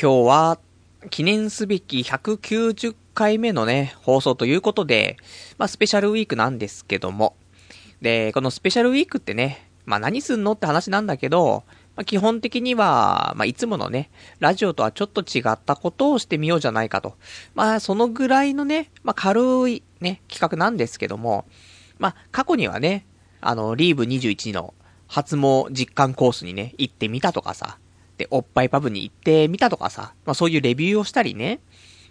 今日は記念すべき190回目のね、放送ということで、まあスペシャルウィークなんですけども。で、このスペシャルウィークってね、まあ何すんのって話なんだけど、まあ、基本的には、まあいつものね、ラジオとはちょっと違ったことをしてみようじゃないかと。まあそのぐらいのね、まあ軽いね、企画なんですけども、まあ過去にはね、あの、リーブ21の初毛実感コースにね、行ってみたとかさ、おっぱいパブに行ってみたとかさ、まあそういうレビューをしたりね。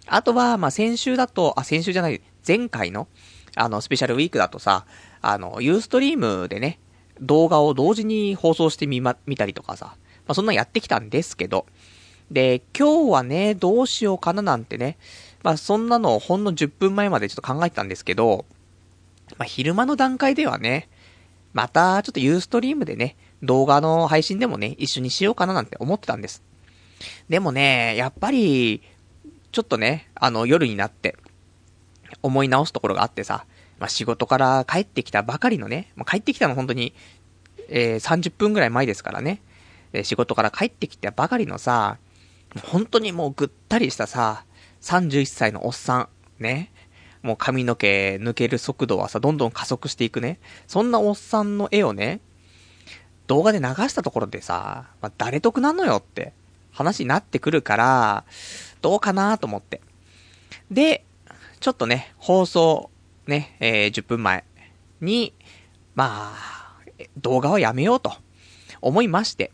あとは、まあ先週だと、あ、先週じゃない、前回の、あの、スペシャルウィークだとさ、あの、ユーストリームでね、動画を同時に放送してみま、見たりとかさ、まあそんなんやってきたんですけど、で、今日はね、どうしようかななんてね、まあそんなのをほんの10分前までちょっと考えてたんですけど、まあ昼間の段階ではね、またちょっとユーストリームでね、動画の配信でもね、一緒にしようかななんて思ってたんです。でもね、やっぱり、ちょっとね、あの、夜になって、思い直すところがあってさ、まあ、仕事から帰ってきたばかりのね、まあ、帰ってきたの本当に、えー、30分ぐらい前ですからね、えー、仕事から帰ってきたばかりのさ、本当にもうぐったりしたさ、31歳のおっさん、ね、もう髪の毛抜ける速度はさ、どんどん加速していくね、そんなおっさんの絵をね、動画で流したところでさ、まあ、誰得なのよって話になってくるから、どうかなと思って。で、ちょっとね、放送、ね、えー、10分前に、まあ、動画はやめようと思いまして。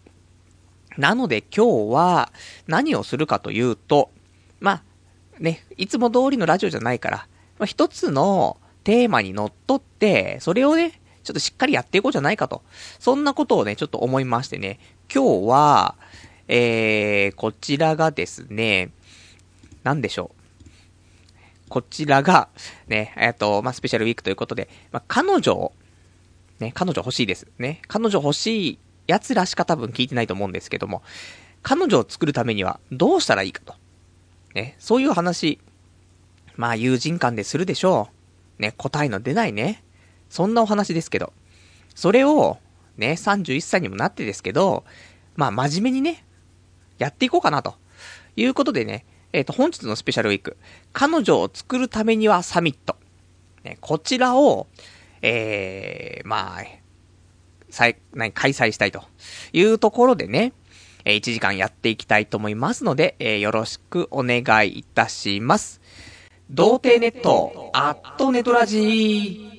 なので今日は何をするかというと、まあ、ね、いつも通りのラジオじゃないから、まあ、一つのテーマにのっとって、それをね、ちょっとしっかりやっていこうじゃないかと。そんなことをね、ちょっと思いましてね。今日は、えー、こちらがですね、なんでしょう。こちらが、ね、えっと、まあ、スペシャルウィークということで、まあ、彼女を、ね、彼女欲しいです。ね、彼女欲しい奴らしか多分聞いてないと思うんですけども、彼女を作るためにはどうしたらいいかと。ね、そういう話、まあ友人間でするでしょう。ね、答えの出ないね。そんなお話ですけど。それを、ね、31歳にもなってですけど、まあ真面目にね、やっていこうかなと。いうことでね、えっ、ー、と、本日のスペシャルウィーク、彼女を作るためにはサミット。ね、こちらを、えー、まあ、再、何、開催したいというところでね、えー、1時間やっていきたいと思いますので、えー、よろしくお願いいたします。童貞ネット、アットネトラジー。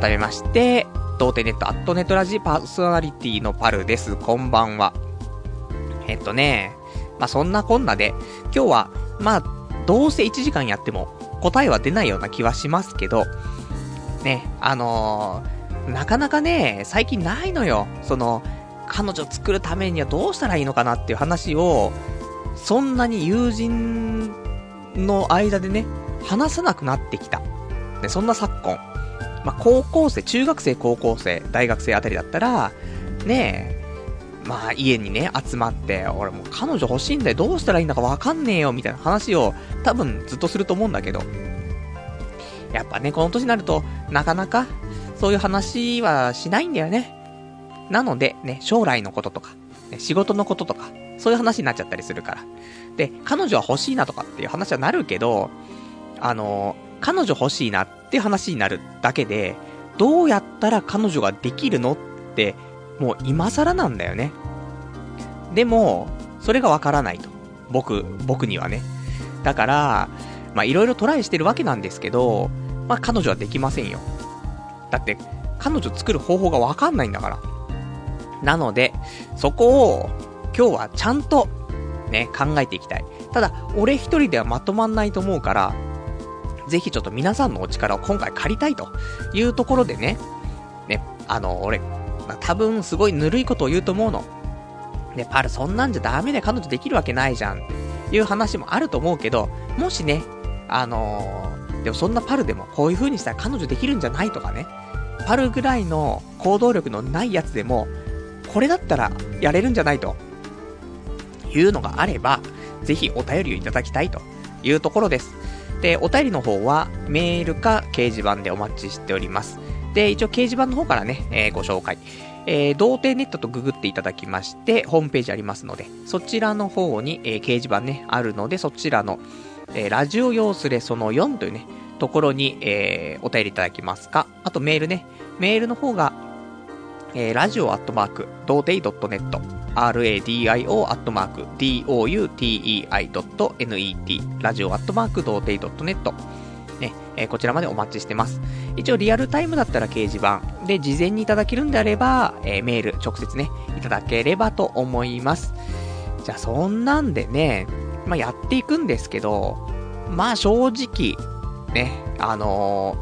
改めまして、童貞ネットアットネットラジパーソナリティのパルです。こんばんは。えっとね、まあ、そんなこんなで、今日は、まあ、どうせ1時間やっても答えは出ないような気はしますけど、ね、あのー、なかなかね、最近ないのよ。その、彼女作るためにはどうしたらいいのかなっていう話を、そんなに友人の間でね、話さなくなってきた。ね、そんな昨今。まあ、高校生、中学生、高校生、大学生あたりだったら、ねえ、まあ、家にね、集まって、俺もう彼女欲しいんだよ、どうしたらいいんだかわかんねえよ、みたいな話を、多分ずっとすると思うんだけど、やっぱね、この年になると、なかなか、そういう話はしないんだよね。なので、ね、将来のこととか、ね、仕事のこととか、そういう話になっちゃったりするから。で、彼女は欲しいなとかっていう話はなるけど、あの彼女欲しいなってって話になるだけで、どうやったら彼女ができるのって、もう今更なんだよね。でも、それがわからないと。僕、僕にはね。だから、まあいろいろトライしてるわけなんですけど、まあ彼女はできませんよ。だって、彼女作る方法がわかんないんだから。なので、そこを、今日はちゃんと、ね、考えていきたい。ただ、俺一人ではまとまんないと思うから、ぜひちょっと皆さんのお力を今回借りたいというところでね、ね、あの、俺、まあ、多分すごいぬるいことを言うと思うの。ね、パルそんなんじゃダメで彼女できるわけないじゃんっていう話もあると思うけど、もしね、あのー、でもそんなパルでもこういう風にしたら彼女できるんじゃないとかね、ぱるぐらいの行動力のないやつでも、これだったらやれるんじゃないと、いうのがあれば、ぜひお便りをいただきたいというところです。で、お便りの方はメールか掲示板でお待ちしております。で、一応掲示板の方からね、えー、ご紹介。えー、童貞ネットとググっていただきまして、ホームページありますので、そちらの方に、えー、掲示板ね、あるので、そちらの、えー、ラジオ用スレその4というね、ところに、えー、お便りいただけますか。あとメールね。メールの方が、えー、ラジオアットマーク、童貞 .net、radio アットマーク、doutei.net、ラジオアットマーク、童貞 .net、ね、えー、こちらまでお待ちしてます。一応リアルタイムだったら掲示板で事前にいただけるんであれば、えー、メール直接ね、いただければと思います。じゃあそんなんでね、まあ、やっていくんですけど、まあ正直、ね、あの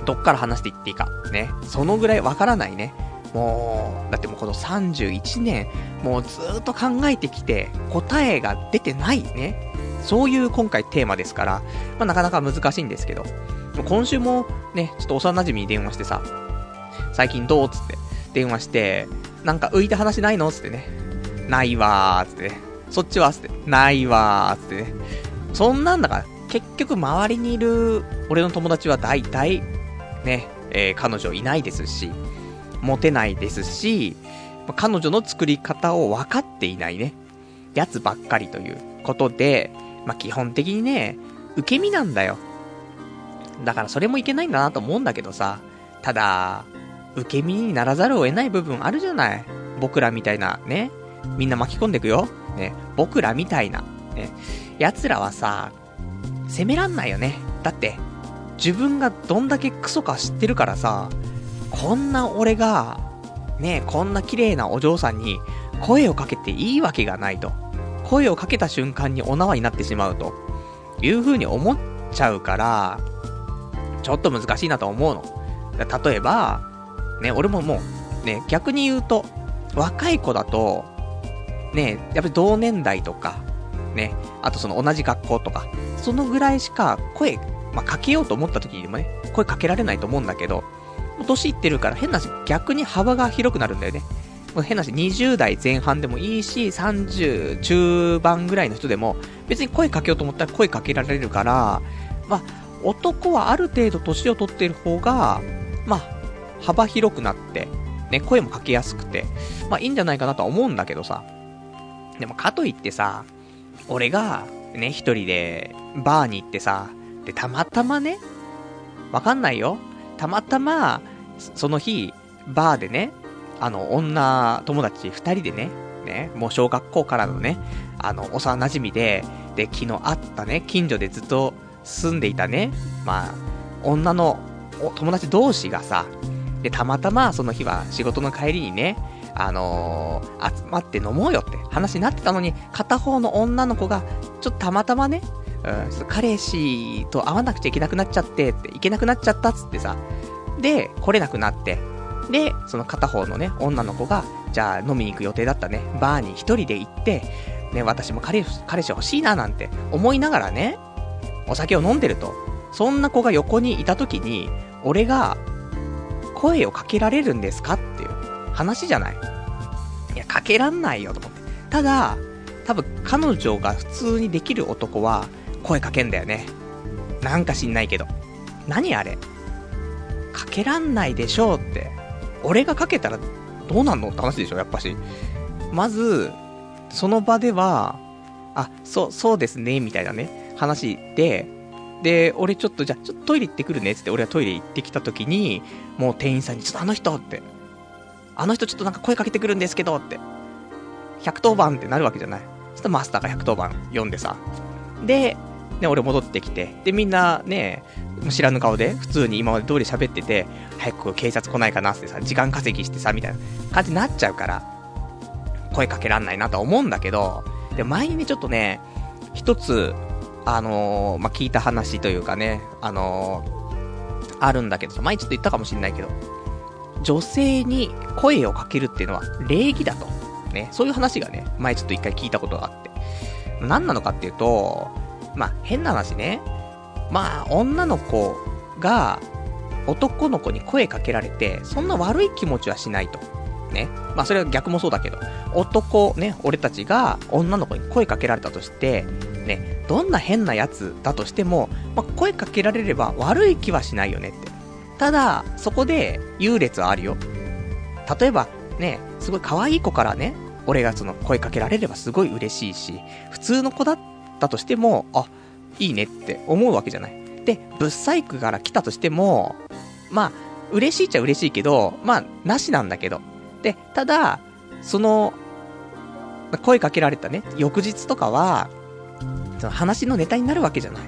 ー、どっから話していっていいか、ね、そのぐらいわからないね。もう、だってもうこの31年、もうずっと考えてきて、答えが出てないね。そういう今回テーマですから、まあ、なかなか難しいんですけど、今週もね、ちょっと幼馴染に電話してさ、最近どうつって電話して、なんか浮いた話ないのつってね、ないわーつってね、そっちはつって、ないわーつってね、そんなんだから、結局周りにいる俺の友達は大体、ね、えー、彼女いないですし、モテないですし、彼女の作り方を分かっていないね、やつばっかりということで、まあ、基本的にね、受け身なんだよ。だからそれもいけないんだなと思うんだけどさ、ただ、受け身にならざるを得ない部分あるじゃない。僕らみたいな、ね。みんな巻き込んでくよ。ね。僕らみたいな、ね。奴らはさ、責めらんないよね。だって、自分がどんだけクソか知ってるからさ、こんな俺が、ね、こんな綺麗なお嬢さんに声をかけていいわけがないと。声をかけた瞬間にお縄になってしまうという風に思っちゃうから、ちょっと難しいなと思うの。例えば、ね、俺ももう、ね、逆に言うと、若い子だと、ね、やっぱり同年代とか、ね、あとその同じ学校とか、そのぐらいしか声、まあ、かけようと思った時にもね、声かけられないと思うんだけど、年いってるから変なし、逆に幅が広くなるんだよね。変なし、20代前半でもいいし、30中盤ぐらいの人でも、別に声かけようと思ったら声かけられるから、まあ、男はある程度年を取っている方が、まあ、幅広くなって、ね、声もかけやすくて、まあいいんじゃないかなとは思うんだけどさ。でもかといってさ、俺が、ね、一人で、バーに行ってさ、で、たまたまね、わかんないよ。たまたま、その日、バーでね、あの、女友達二人でね、ね、もう小学校からのね、あの、幼馴染で、で、昨日会ったね、近所でずっと住んでいたね、まあ、女の友達同士がさ、で、たまたまその日は仕事の帰りにね、あのー、集まって飲もうよって話になってたのに、片方の女の子が、ちょっとたまたまね、うん、彼氏と会わなくちゃいけなくなっちゃってって、いけなくなっちゃったっつってさ、で、来れなくなって、で、その片方のね、女の子が、じゃあ飲みに行く予定だったね、バーに一人で行って、ね、私も彼彼氏欲しいななんて思いながらね、お酒を飲んでると。そんな子が横にいた時に、俺が、声をかけられるんですかっていう話じゃない。いや、かけらんないよと思って。ただ、多分彼女が普通にできる男は、声かけんだよね。なんか知んないけど。何あれ?かけらんないでしょうって。俺がかけたらどうなんの?って話でしょ、やっぱし。まず、その場では、あ、そう、そうですね、みたいなね、話で、で、俺ちょっと、じゃあ、ちょっとトイレ行ってくるね、つって、俺はトイレ行ってきた時に、もう店員さんに、ちょっとあの人って、あの人ちょっとなんか声かけてくるんですけど、って、110番ってなるわけじゃない。ちょっとマスターが110番読んでさ。で、ね、俺戻ってきて、で、みんなね、知らぬ顔で、普通に今まで通り喋ってて、早く警察来ないかなってさ、時間稼ぎしてさ、みたいな感じになっちゃうから、声かけらんないなとは思うんだけど、で、前にね、ちょっとね、一つ、あのー、まあ、聞いた話というかね、あのー、あるんだけど、前ちょっと言ったかもしんないけど、女性に声をかけるっていうのは礼儀だと。ね、そういう話がね、前ちょっと一回聞いたことがあって。何なのかっていうと、まあ、変な話ね。まあ、女の子が、男の子に声かけられて、そんな悪い気持ちはしないと。ね。まあそれは逆もそうだけど、男、ね、俺たちが女の子に声かけられたとして、ね、どんな変なやつだとしても、まあ、声かけられれば悪い気はしないよねって。ただ、そこで優劣はあるよ。例えば、ね、すごい可愛い子からね、俺がその声かけられればすごい嬉しいし、普通の子だったとしても、あ、いいねって思うわけじゃない。で、ブッサイクから来たとしても、まあ、嬉しいっちゃ嬉しいけど、まあ、なしなんだけど。で、ただ、その、声かけられたね、翌日とかは、その話のネタになるわけじゃない。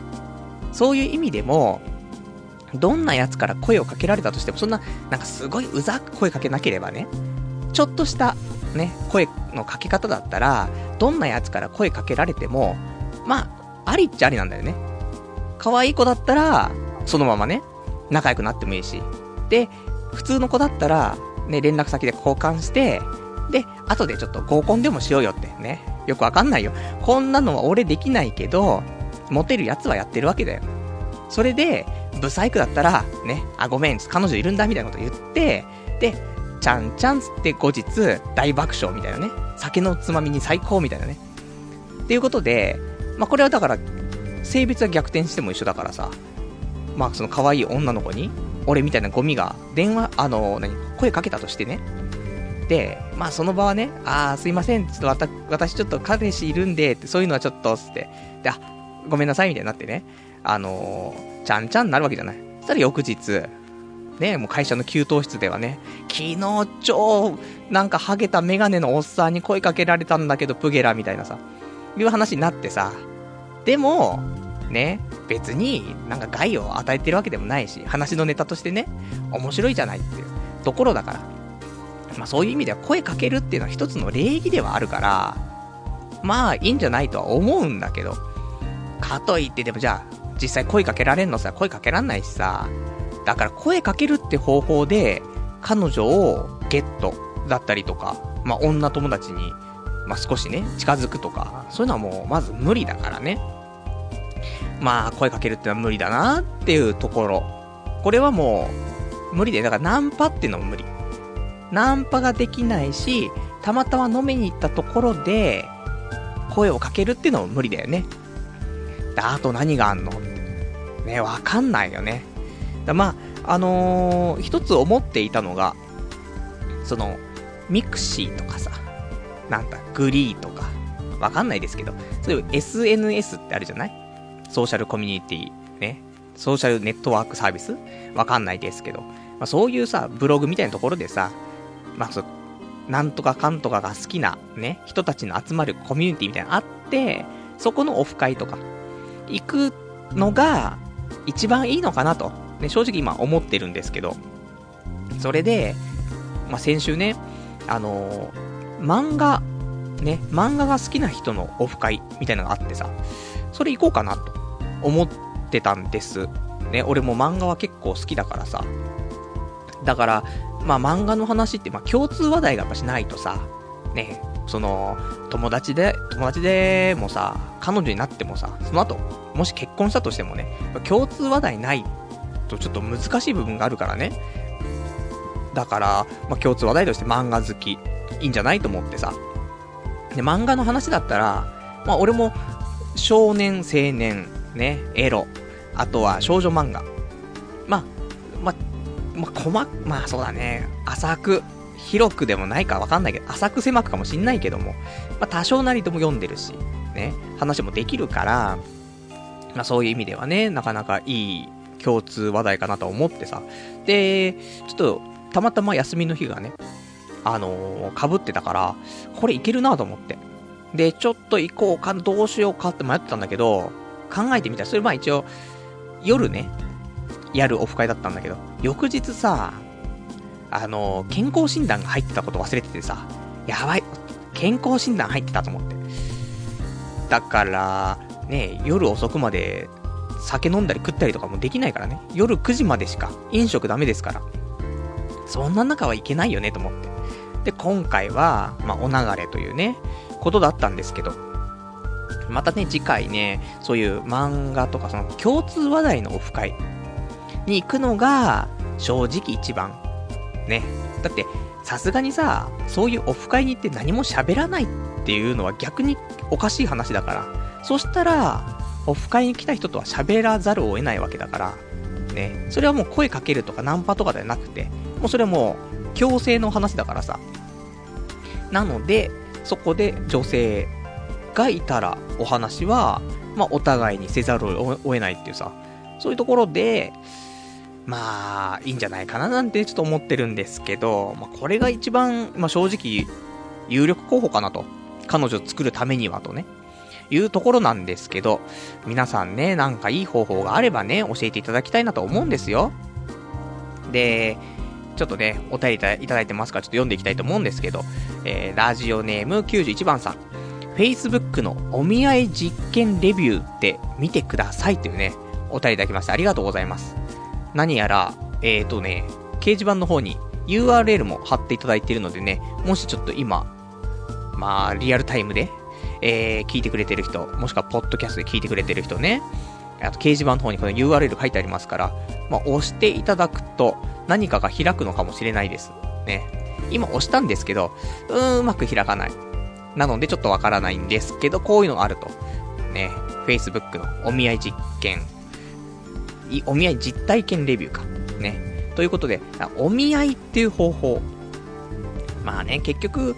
そういう意味でも、どんな奴から声をかけられたとしても、そんな、なんかすごいうざく声かけなければね、ちょっとした、ね、声のかけ方だったら、どんな奴から声かけられても、まあ、ありっちゃありなんだよね。可愛い子だったら、そのままね、仲良くなってもいいし。で、普通の子だったら、ね、連絡先で交換して、で、後でちょっと合コンでもしようよってね。よくわかんないよ。こんなのは俺できないけど、モテるやつはやってるわけだよ。それで、ブサイクだったら、ね、あ、ごめん、彼女いるんだみたいなこと言って、で、ちゃんちゃんつって後日、大爆笑みたいなね。酒のつまみに最高みたいなね。っていうことで、まあ、これはだから、性別は逆転しても一緒だからさ。まあ、その可愛い女の子に、俺みたいなゴミが、電話、あの、何、声かけたとしてね。で、まあその場はね、ああ、すいません、ちょっと私ちょっと彼氏いるんで、ってそういうのはちょっと、つって、で、あ、ごめんなさい、みたいになってね、あのー、ちゃんちゃんになるわけじゃない。そしたら翌日、ね、もう会社の給湯室ではね、昨日超、なんかハゲたメガネのおっさんに声かけられたんだけど、プゲラみたいなさ、いう話になってさ、でも、ね、別になんか害を与えてるわけでもないし、話のネタとしてね、面白いじゃないっていうところだから。まあそういう意味では声かけるっていうのは一つの礼儀ではあるから、まあいいんじゃないとは思うんだけど、かといってでもじゃあ、実際声かけられんのさ、声かけらんないしさ、だから声かけるって方法で、彼女をゲットだったりとか、まあ女友達に、まあ少しね、近づくとか、そういうのはもうまず無理だからね。まあ声かけるってのは無理だなっていうところ。これはもう、無理で、だからナンパっていうのも無理。ナンパができないし、たまたま飲みに行ったところで、声をかけるっていうのも無理だよね。あと何があんの？ね、わかんないよね。だまあ、あのー、一つ思っていたのが、その、ミクシーとかさ、なんだ、グリーとか、わかんないですけど、そういう SNS ってあるじゃない？ソーシャルコミュニティ、ね。ソーシャルネットワークサービス？わかんないですけど、まあ、そういうさ、ブログみたいなところでさ、まあ、そなんとかかんとかが好きな、ね、人たちの集まるコミュニティみたいなのあって、そこのオフ会とか、行くのが、一番いいのかなと、ね、正直今思ってるんですけど、それで、まあ、先週ね、あのー、漫画、ね、漫画が好きな人のオフ会みたいなのがあってさ、それ行こうかなと思ってたんです。ね、俺も漫画は結構好きだからさ。だから、まあ漫画の話って、まあ共通話題がやっぱしないとさ、ね、その、友達で、友達でもさ、彼女になってもさ、その後、もし結婚したとしてもね、共通話題ないとちょっと難しい部分があるからね。だから、まあ共通話題として漫画好き、いいんじゃないと思ってさ。で、漫画の話だったら、まあ俺も、少年、青年、ね、エロ、あとは少女漫画。まあ、まあ、まあ、細まあそうだね、浅く、広くでもないかわかんないけど、浅く狭くかもしんないけども、まあ多少なりとも読んでるし、ね、話もできるから、まあそういう意味ではね、なかなかいい共通話題かなと思ってさ。で、ちょっと、たまたま休みの日がね、あのー、被ってたから、これいけるなと思って。で、ちょっと行こうか、どうしようかって迷ってたんだけど、考えてみたら、それまあ一応、夜ね、やるオフ会だったんだけど、翌日さ、あの、健康診断が入ってたこと忘れててさ、やばい、健康診断入ってたと思って。だから、ね、夜遅くまで酒飲んだり食ったりとかもできないからね。夜9時までしか飲食ダメですから。そんな中はいけないよねと思って。で、今回は、まあ、お流れというね、ことだったんですけど、またね、次回ね、そういう漫画とかその共通話題のオフ会に行くのが、正直一番。ね。だって、さすがにさ、そういうオフ会に行って何も喋らないっていうのは逆におかしい話だから。そしたら、オフ会に来た人とは喋らざるを得ないわけだから。ね。それはもう声かけるとかナンパとかではなくて、もうそれはもう強制の話だからさ。なので、そこで女性がいたらお話は、まあ、お互いにせざるを得ないっていうさ、そういうところで、まあ、いいんじゃないかななんてちょっと思ってるんですけど、まあ、これが一番、まあ、正直、有力候補かなと。彼女を作るためにはとね。いうところなんですけど、皆さんね、なんかいい方法があればね、教えていただきたいなと思うんですよ。で、ちょっとね、お便りいただいてますから、ちょっと読んでいきたいと思うんですけど、えー、ラジオネーム91番さん。Facebook のお見合い実験レビューって見てくださいというね、お便りいただきましてありがとうございます。何やら、えーとね、掲示板の方に URL も貼っていただいているのでね、もしちょっと今、まあ、リアルタイムで、えー、聞いてくれてる人、もしくはポッドキャストで聞いてくれてる人ね、あと掲示板の方にこの URL 書いてありますから、まあ、押していただくと何かが開くのかもしれないです。ね。今押したんですけど、うーん、うまく開かない。なのでちょっとわからないんですけど、こういうのがあると。ね。Facebook のお見合い実験、お見合い実体験レビューか。ね。ということで、お見合いっていう方法。まあね、結局、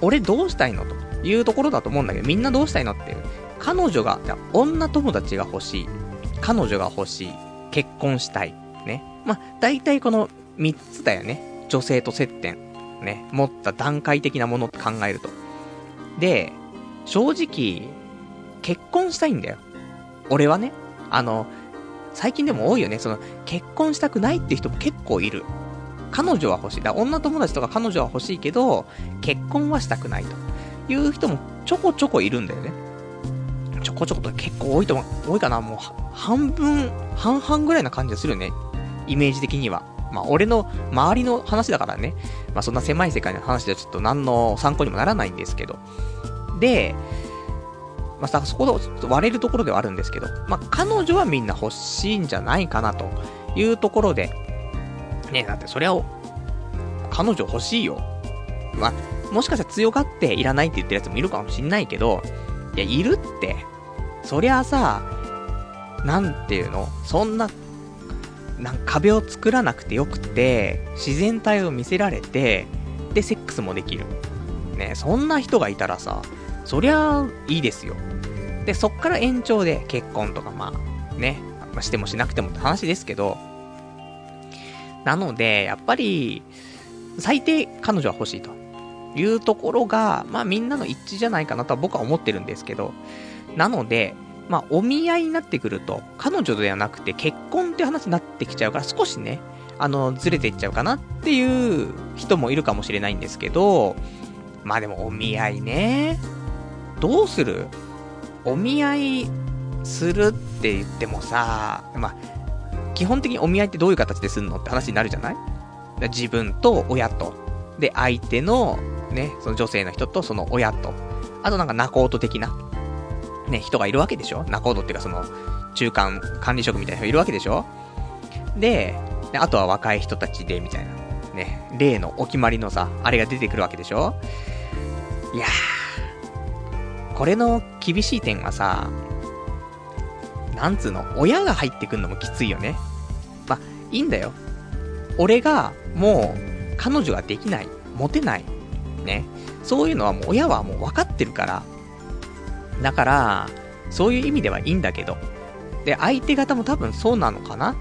俺どうしたいのというところだと思うんだけど、みんなどうしたいのっていう。彼女が、女友達が欲しい。彼女が欲しい。結婚したい。ね。まあ、大体この3つだよね。女性と接点。ね。持った段階的なものって考えると。で、正直、結婚したいんだよ。俺はね。あの、最近でも多いよね。その、結婚したくないって人も結構いる。彼女は欲しい。だ女友達とか彼女は欲しいけど、結婚はしたくないという人もちょこちょこいるんだよね。ちょこちょこと結構多いと思う、多いかな。もう、半分、半々ぐらいな感じがするね。イメージ的には。まあ、俺の周りの話だからね。まあ、そんな狭い世界の話ではちょっと何の参考にもならないんですけど。で、まあ、そこで割れるところではあるんですけど、まあ、彼女はみんな欲しいんじゃないかなというところで、ねだってそりゃ、彼女欲しいよ。まあ、もしかしたら強がっていらないって言ってるやつもいるかもしんないけど、いや、いるって。そりゃあさ、なんていうの？そんな、なん壁を作らなくてよくて、自然体を見せられて、で、セックスもできる。ね、そんな人がいたらさ、そりゃいいですよ。で、そっから延長で結婚とか、まあ、ね、まあ、してもしなくてもって話ですけど、なので、やっぱり、最低彼女は欲しいというところが、まあみんなの一致じゃないかなとは僕は思ってるんですけど、なので、まあお見合いになってくると、彼女ではなくて結婚って話になってきちゃうから少しね、あの、ずれていっちゃうかなっていう人もいるかもしれないんですけど、まあでもお見合いね、どうする？お見合いするって言ってもさ、まあ、基本的にお見合いってどういう形ですんのって話になるじゃない？自分と親と、で、相手の、ね、その女性の人とその親と、あとなんか仲人的な、ね、人がいるわけでしょ？仲人っていうかその、中間管理職みたいな人がいるわけでしょ？で、であとは若い人たちで、みたいな。ね、例のお決まりのさ、あれが出てくるわけでしょ？いやー、これの厳しい点はさ、なんつうの、親が入ってくんのもきついよね。ま、いいんだよ。俺が、もう、彼女ができない、モテない、ね。そういうのはもう親はもう分かってるから。だから、そういう意味ではいいんだけど。で、相手方も多分そうなのかな？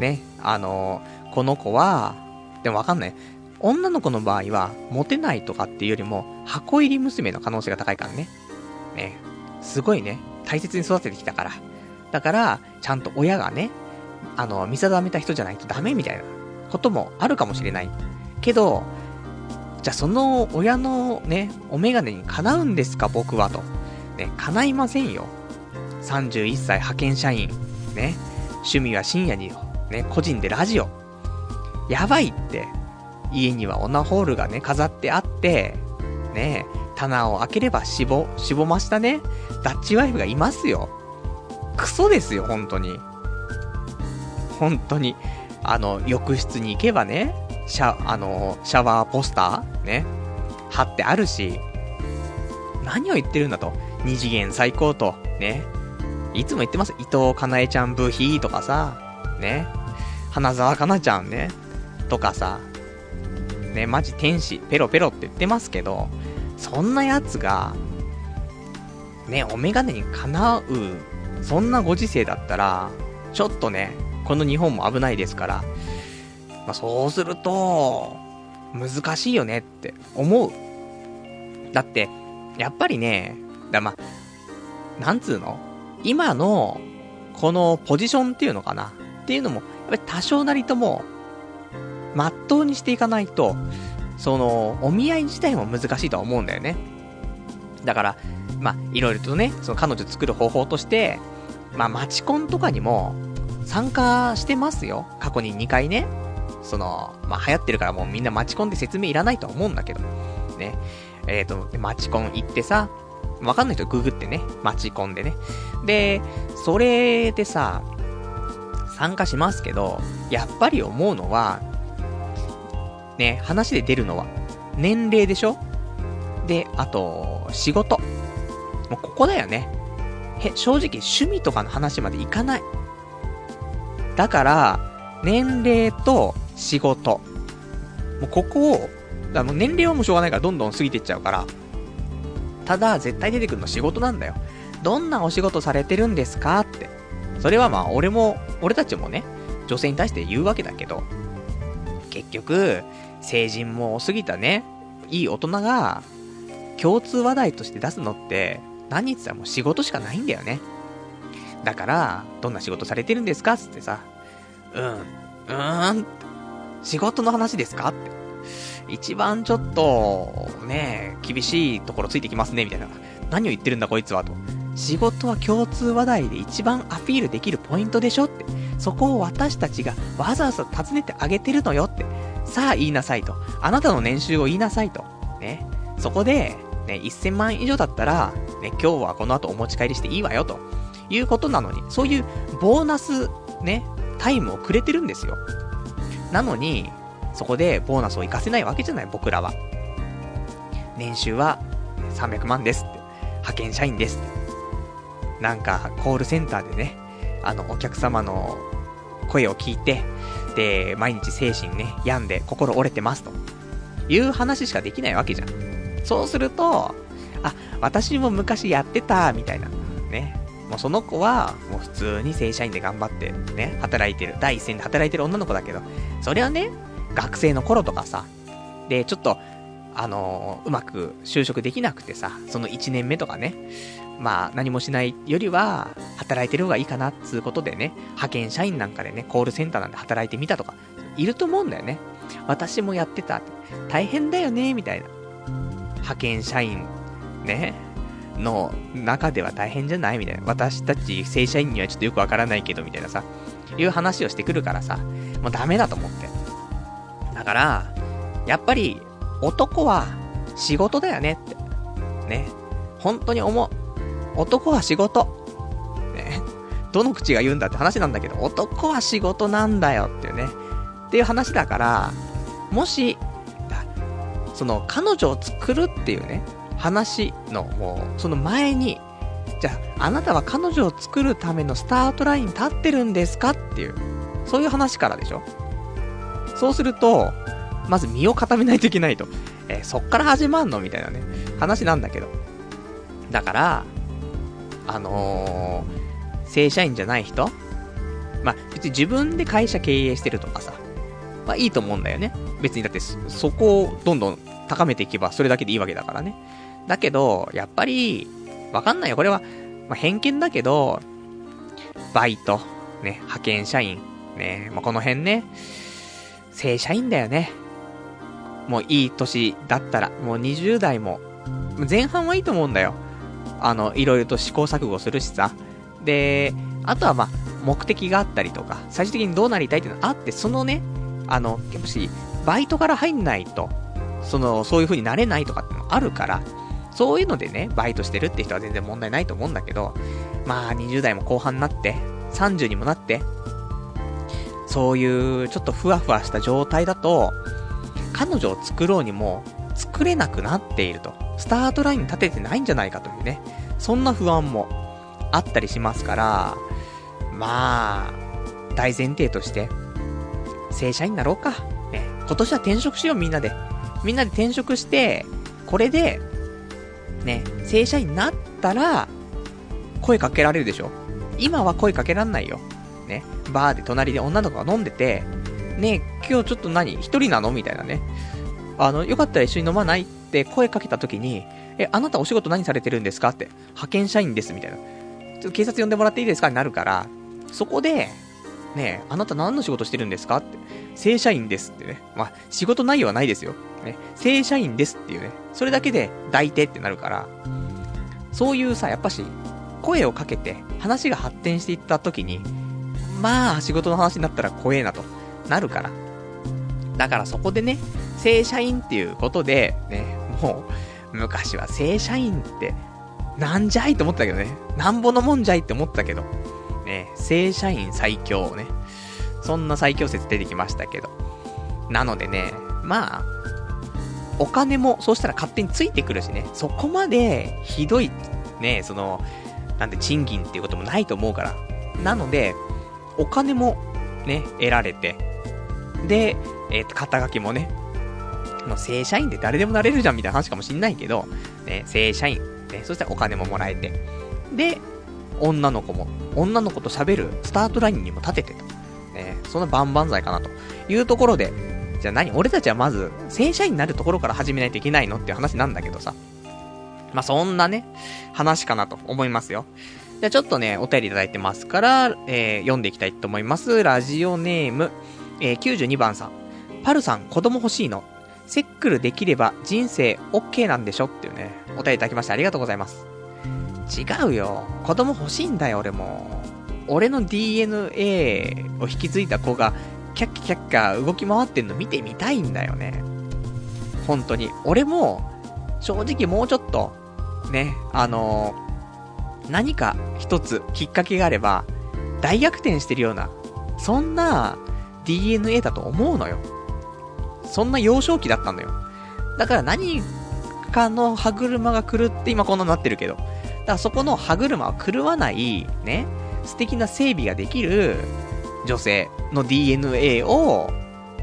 ね。あのこの子は、でもわかんない。女の子の場合は、モテないとかっていうよりも、箱入り娘の可能性が高いからね。ね。すごいね、大切に育ててきたから。だから、ちゃんと親がね、あの、見定めた人じゃないとダメみたいなこともあるかもしれない。けど、じゃあその親のね、お眼鏡にかなうんですか僕はと。ね、叶いませんよ。31歳派遣社員。ね、趣味は深夜に、ね、個人でラジオ。やばいって。家にはオナホールがね、飾ってあって、ね、棚を開ければしぼ、しぼましたね、ダッチワイフがいますよ。クソですよ、本当に。本当に。あの、浴室に行けばね、シャ、あの、シャワーポスターね、貼ってあるし、何を言ってるんだと。二次元最高と、ね。いつも言ってます。伊藤かなえちゃんブヒーとかさ、ね。花沢かなちゃんね。とかさ、ね、マジ天使、ペロペロって言ってますけど、そんなやつが、ね、お眼鏡にかなう、そんなご時世だったら、ちょっとね、この日本も危ないですから、まあ、そうすると、難しいよねって思う。だって、やっぱりね、だま、なんつうの？今の、このポジションっていうのかな？っていうのも、やっぱり多少なりとも、まっとうにしていかないと、その、お見合い自体も難しいとは思うんだよね。だから、まあ、いろいろとね、その彼女作る方法として、まあ、マチコンとかにも参加してますよ。過去に2回ね。その、まあ、流行ってるからもうみんなマチコンで説明いらないとは思うんだけど。ね。えっ、ー、と、マチコン行ってさ、わかんない人ググってね、マチコンでね。で、それでさ、参加しますけど、やっぱり思うのは、ね、話で出るのは、年齢でしょ？で、あと、仕事。もうここだよね。へ、正直趣味とかの話までいかない。だから、年齢と仕事。もうここを、だもう年齢はもうしょうがないからどんどん過ぎてっちゃうから。ただ、絶対出てくるの仕事なんだよ。どんなお仕事されてるんですかって。それはまあ、俺も、俺たちもね、女性に対して言うわけだけど、結局、成人も過ぎたね、いい大人が、共通話題として出すのって、何言ってたらもう仕事しかないんだよね。だから、どんな仕事されてるんですかつってさ、うん、うーん、仕事の話ですかって。一番ちょっと、ね、厳しいところついてきますね、みたいな。何を言ってるんだこいつは、と。仕事は共通話題で一番アピールできるポイントでしょって。そこを私たちがわざわざ尋ねてあげてるのよって。さあ言いなさいと。あなたの年収を言いなさいと。ね。そこで、ね、1000万以上だったら、ね、今日はこの後お持ち帰りしていいわよと。いうことなのに、そういうボーナス、ね、タイムをくれてるんですよ。なのに、そこでボーナスを活かせないわけじゃない、僕らは。年収は300万ですって。派遣社員ですって。なんか、コールセンターでね、あの、お客様の声を聞いて、で、毎日精神ね、病んで心折れてますと。いう話しかできないわけじゃん。そうすると、あ、私も昔やってた、みたいな。ね。もうその子は、もう普通に正社員で頑張って、ね、働いてる。第一線で働いてる女の子だけど、それはね、学生の頃とかさ、で、ちょっと、あの、うまく就職できなくてさ、その1年目とかね、まあ、何もしないよりは、働いてる方がいいかなっつうことでね、派遣社員なんかでね、コールセンターなんで働いてみたとか、いると思うんだよね。私もやってた。大変だよね、みたいな。派遣社員、ね、の中では大変じゃない？みたいな。私たち正社員にはちょっとよくわからないけど、みたいなさ、いう話をしてくるからさ、もうダメだと思って。だから、やっぱり、男は仕事だよねって。ね。本当に思う。男は仕事。ね。どの口が言うんだって話なんだけど、男は仕事なんだよっていうね。っていう話だから、もし、その、彼女を作るっていうね、話の、もう、その前に、じゃあ、あなたは彼女を作るためのスタートライン立ってるんですかっていう、そういう話からでしょそうすると、まず身を固めないといけないと。えー、そっから始まんのみたいなね、話なんだけど。だから、あのー、正社員じゃない人まあ、別に自分で会社経営してるとかさ、まあいいと思うんだよね。別にだってそこをどんどん高めていけばそれだけでいいわけだからね。だけど、やっぱり、わかんないよ。これは、まあ、偏見だけど、バイト、ね、派遣社員、ね、まあ、この辺ね、正社員だよね。もういい年だったら、もう20代も、前半はいいと思うんだよ。あの、いろいろと試行錯誤するしさ。で、あとはまあ、目的があったりとか、最終的にどうなりたいっていうのあって、そのね、あの、もし、バイトから入んないと、その、そういう風になれないとかってのあるから、そういうのでね、バイトしてるって人は全然問題ないと思うんだけど、まあ、20代も後半になって、30にもなって、そういうちょっとふわふわした状態だと、彼女を作ろうにも作れなくなっていると。スタートラインに立ててないんじゃないかというね。そんな不安もあったりしますから、まあ、大前提として、正社員になろうか。ね、今年は転職しようみんなで。みんなで転職して、これで、ね、正社員になったら、声かけられるでしょ今は声かけらんないよ。ね、バーで隣で女の子が飲んでて、ね今日ちょっと何？一人なの？みたいなね。あの、よかったら一緒に飲まない？って声かけた時に、え、あなたお仕事何されてるんですか？って、派遣社員です、みたいな。ちょっと警察呼んでもらっていいですか？になるから、そこで、ねあなた何の仕事してるんですか？って、正社員ですってね。まあ、仕事内容はないですよ。ね、正社員ですっていうね。それだけで抱いてってなるから、そういうさ、やっぱし、声をかけて話が発展していった時に、まあ、仕事の話になったら怖えなと、なるから。だからそこでね、正社員っていうことで、ね、もう、昔は正社員って、なんじゃいって思ったけどね。なんぼのもんじゃいって思ったけど。ね、正社員最強ね。そんな最強説出てきましたけど。なのでね、まあ、お金もそうしたら勝手についてくるしね、そこまでひどい、ね、その、なんで賃金っていうこともないと思うから。なので、お金もね、得られて、で、えっ、ー、と、肩書きもね、もう正社員で誰でもなれるじゃんみたいな話かもしんないけど、ね、正社員、ね、そしたらお金ももらえて、で、女の子も、女の子と喋るスタートラインにも立ててと。ね、そんな万々歳かなというところで、じゃあ何？俺たちはまず、正社員になるところから始めないといけないのっていう話なんだけどさ。まあ、そんなね、話かなと思いますよ。じゃあちょっとね、お便りいただいてますから、えー、読んでいきたいと思います。ラジオネーム、えー、92番さん。パルさん、子供欲しいのセックルできれば人生 OK なんでしょ？っていうね、お便りいただきましてありがとうございます。違うよ。子供欲しいんだよ、俺も。俺の DNA を引き継いだ子が、キャッキャキャッキャ動き回ってんの見てみたいんだよね。本当に。俺も、正直もうちょっと、ね、あのー、何か一つきっかけがあれば、大逆転してるような、そんな DNA だと思うのよ。そんな幼少期だったんだよ。だから何かの歯車が狂って今こんなになってるけど。だからそこの歯車を狂わない、ね、素敵な整備ができる女性の DNA を、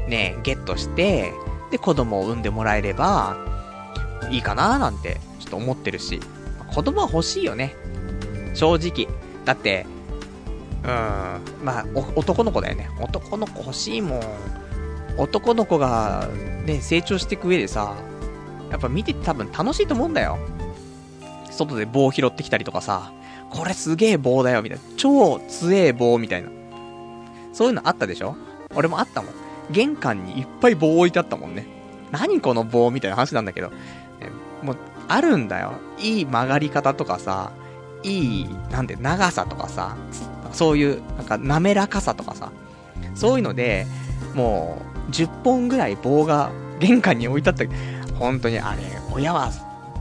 ね、ゲットして、で、子供を産んでもらえれば、いいかななんて、ちょっと思ってるし。子供は欲しいよね。正直。だって、うん、まあ、男の子だよね。男の子欲しいもん。男の子が、ね、成長していく上でさ、やっぱ見てて多分楽しいと思うんだよ。外で棒拾ってきたりとかさ、これすげえ棒だよ、みたいな。超強え棒、みたいな。そういうのあったでしょ？俺もあったもん。玄関にいっぱい棒置いてあったもんね。何この棒みたいな話なんだけど。もう、あるんだよ。いい曲がり方とかさ、いい、なんで、長さとかさ、そういう、なんか、滑らかさとかさ、そういうので、もう、10本ぐらい棒が玄関に置いてあった。本当にあれ、親は、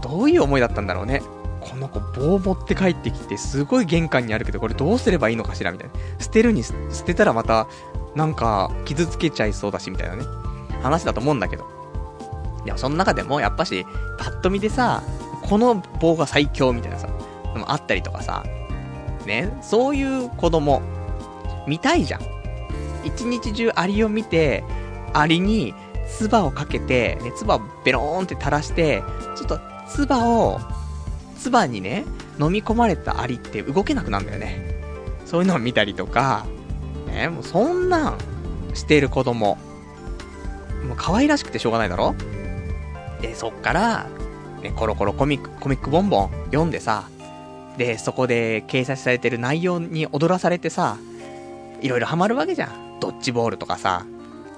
どういう思いだったんだろうね。この子棒持って帰ってきて、すごい玄関にあるけど、これどうすればいいのかしらみたいな。捨てるに捨てたらまた、なんか、傷つけちゃいそうだし、みたいなね。話だと思うんだけど。いや、その中でも、やっぱし、パッと見でさ、この棒が最強みたいなさ、のもあったりとかさ、ね、そういう子供、見たいじゃん。一日中アリを見て、アリに唾をかけて、ね、唾をベローンって垂らして、ちょっと唾を、唾にね、飲み込まれたアリって動けなくなるんだよね。そういうのを見たりとか、ね、もうそんなんしてる子供、もう可愛らしくてしょうがないだろ。で、そっから、ね、コロコロコミック、コミックボンボン読んでさ、で、そこで掲載されてる内容に踊らされてさ、いろいろハマるわけじゃん。ドッジボールとかさ、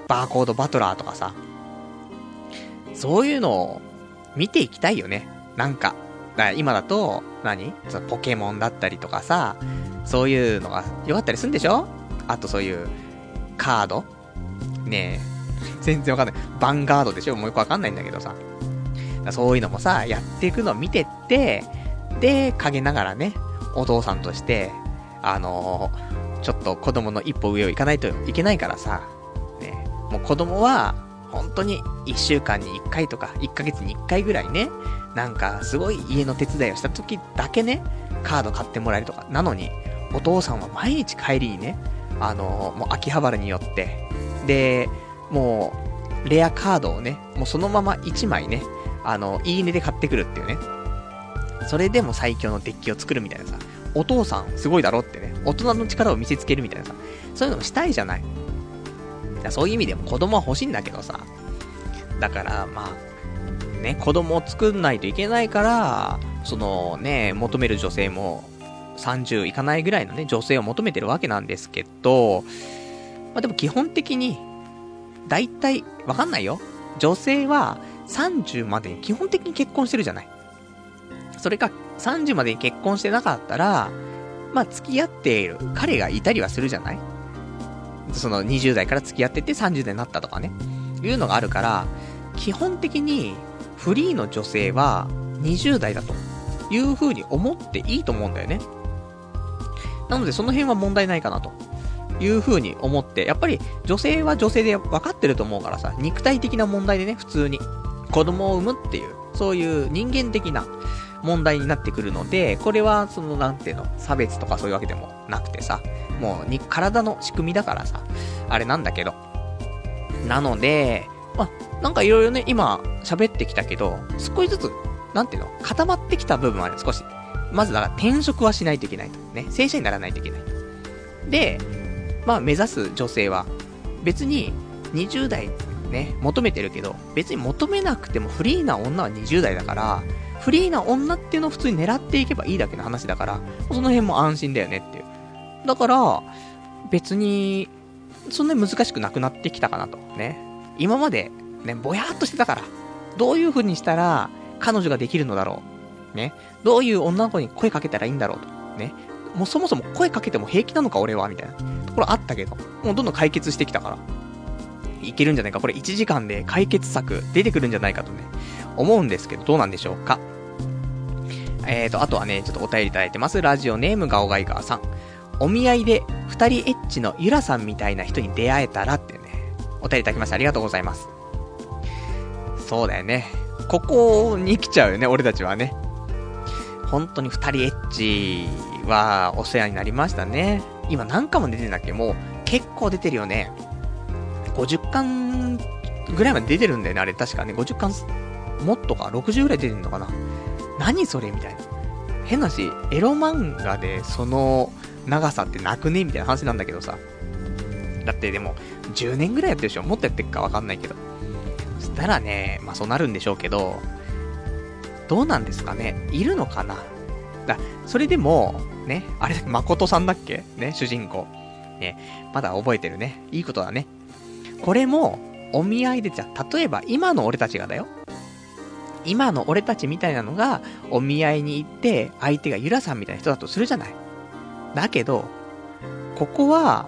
バーコードバトラーとかさ。そういうのを見ていきたいよね。なんか。だ今だと何、そのポケモンだったりとかさ、そういうのが良かったりするんでしょ？あとそういうカード？ねえ。全然わかんない。ヴァンガードでしょ？もうよくわかんないんだけどさ。そういうのもさ、やっていくのを見てって、で、陰ながらね、お父さんとして、あのー、ちょっと子供の一歩上を行かないといけないからさ、ね、もう子供は、本当に1週間に1回とか、1ヶ月に1回ぐらいね、なんかすごい家の手伝いをした時だけね、カード買ってもらえるとか、なのに、お父さんは毎日帰りにね、あのー、もう秋葉原によって、で、もう、レアカードをね、もうそのまま1枚ね、あの、いいねで買ってくるっていうね。それでも最強のデッキを作るみたいなさ、お父さんすごいだろってね、大人の力を見せつけるみたいなさ、そういうのもしたいじゃない。だそういう意味でも子供は欲しいんだけどさ、だからまあ、ね、子供を作んないといけないから、そのね、求める女性も30いかないぐらいのね、女性を求めてるわけなんですけど、まあでも基本的に、大体、わかんないよ。女性は30までに基本的に結婚してるじゃない。それか、30までに結婚してなかったら、まあ付き合っている彼がいたりはするじゃない？その20代から付き合ってて30代になったとかね。いうのがあるから、基本的にフリーの女性は20代だという風に思っていいと思うんだよね。なのでその辺は問題ないかなと。いう風に思って、やっぱり女性は女性で分かってると思うからさ、肉体的な問題でね、普通に子供を産むっていう、そういう人間的な問題になってくるので、これはそのなんていうの、差別とかそういうわけでもなくてさ、もうに体の仕組みだからさ、あれなんだけど。なので、まあ、なんかいろいろね、今喋ってきたけど、少しずつ、なんていうの、固まってきた部分はね、少し。まずだから転職はしないといけないと。ね。正社員にならないといけない。で、まあ目指す女性は、別に20代ね、求めてるけど、別に求めなくてもフリーな女は20代だから、フリーな女っていうのを普通に狙っていけばいいだけの話だから、その辺も安心だよねっていう。だから、別に、そんなに難しくなくなってきたかなと。ね。今まで、ね、ぼやっとしてたから、どういう風にしたら、彼女ができるのだろう。ね。どういう女の子に声かけたらいいんだろうと。ね。もうそもそも声かけても平気なのか俺はみたいなところあったけど、もうどんどん解決してきたから。いけるんじゃないか。これ1時間で解決策出てくるんじゃないかとね、思うんですけど、どうなんでしょうか？えーと、あとはね、ちょっとお便りいただいてます。ラジオネームガオガイガーさん。お見合いで二人エッチのゆらさんみたいな人に出会えたらってね、お便りいただきましてありがとうございます。そうだよね。ここに来ちゃうよね、俺たちはね。本当に二人エッチはお世話になりましたね。今何回も出てんだっけ？もう結構出てるよね。50巻ぐらいまで出てるんだよね、あれ確かね。50巻、もっとか、60ぐらい出てんのかな？何それ？みたいな。変なし、エロ漫画でその長さってなくね？みたいな話なんだけどさ。だってでも、10年ぐらいやってるでしょ？もっとやってっかわかんないけど。そしたらね、まあそうなるんでしょうけど、どうなんですかね？いるのかな？だ、それでも、ね、あれ、誠さんだっけ？ね、主人公。ね、まだ覚えてるね。いいことだね。これも、お見合いでじゃ、例えば今の俺たちがだよ。今の俺たちみたいなのが、お見合いに行って、相手がゆらさんみたいな人だとするじゃない。だけど、ここは、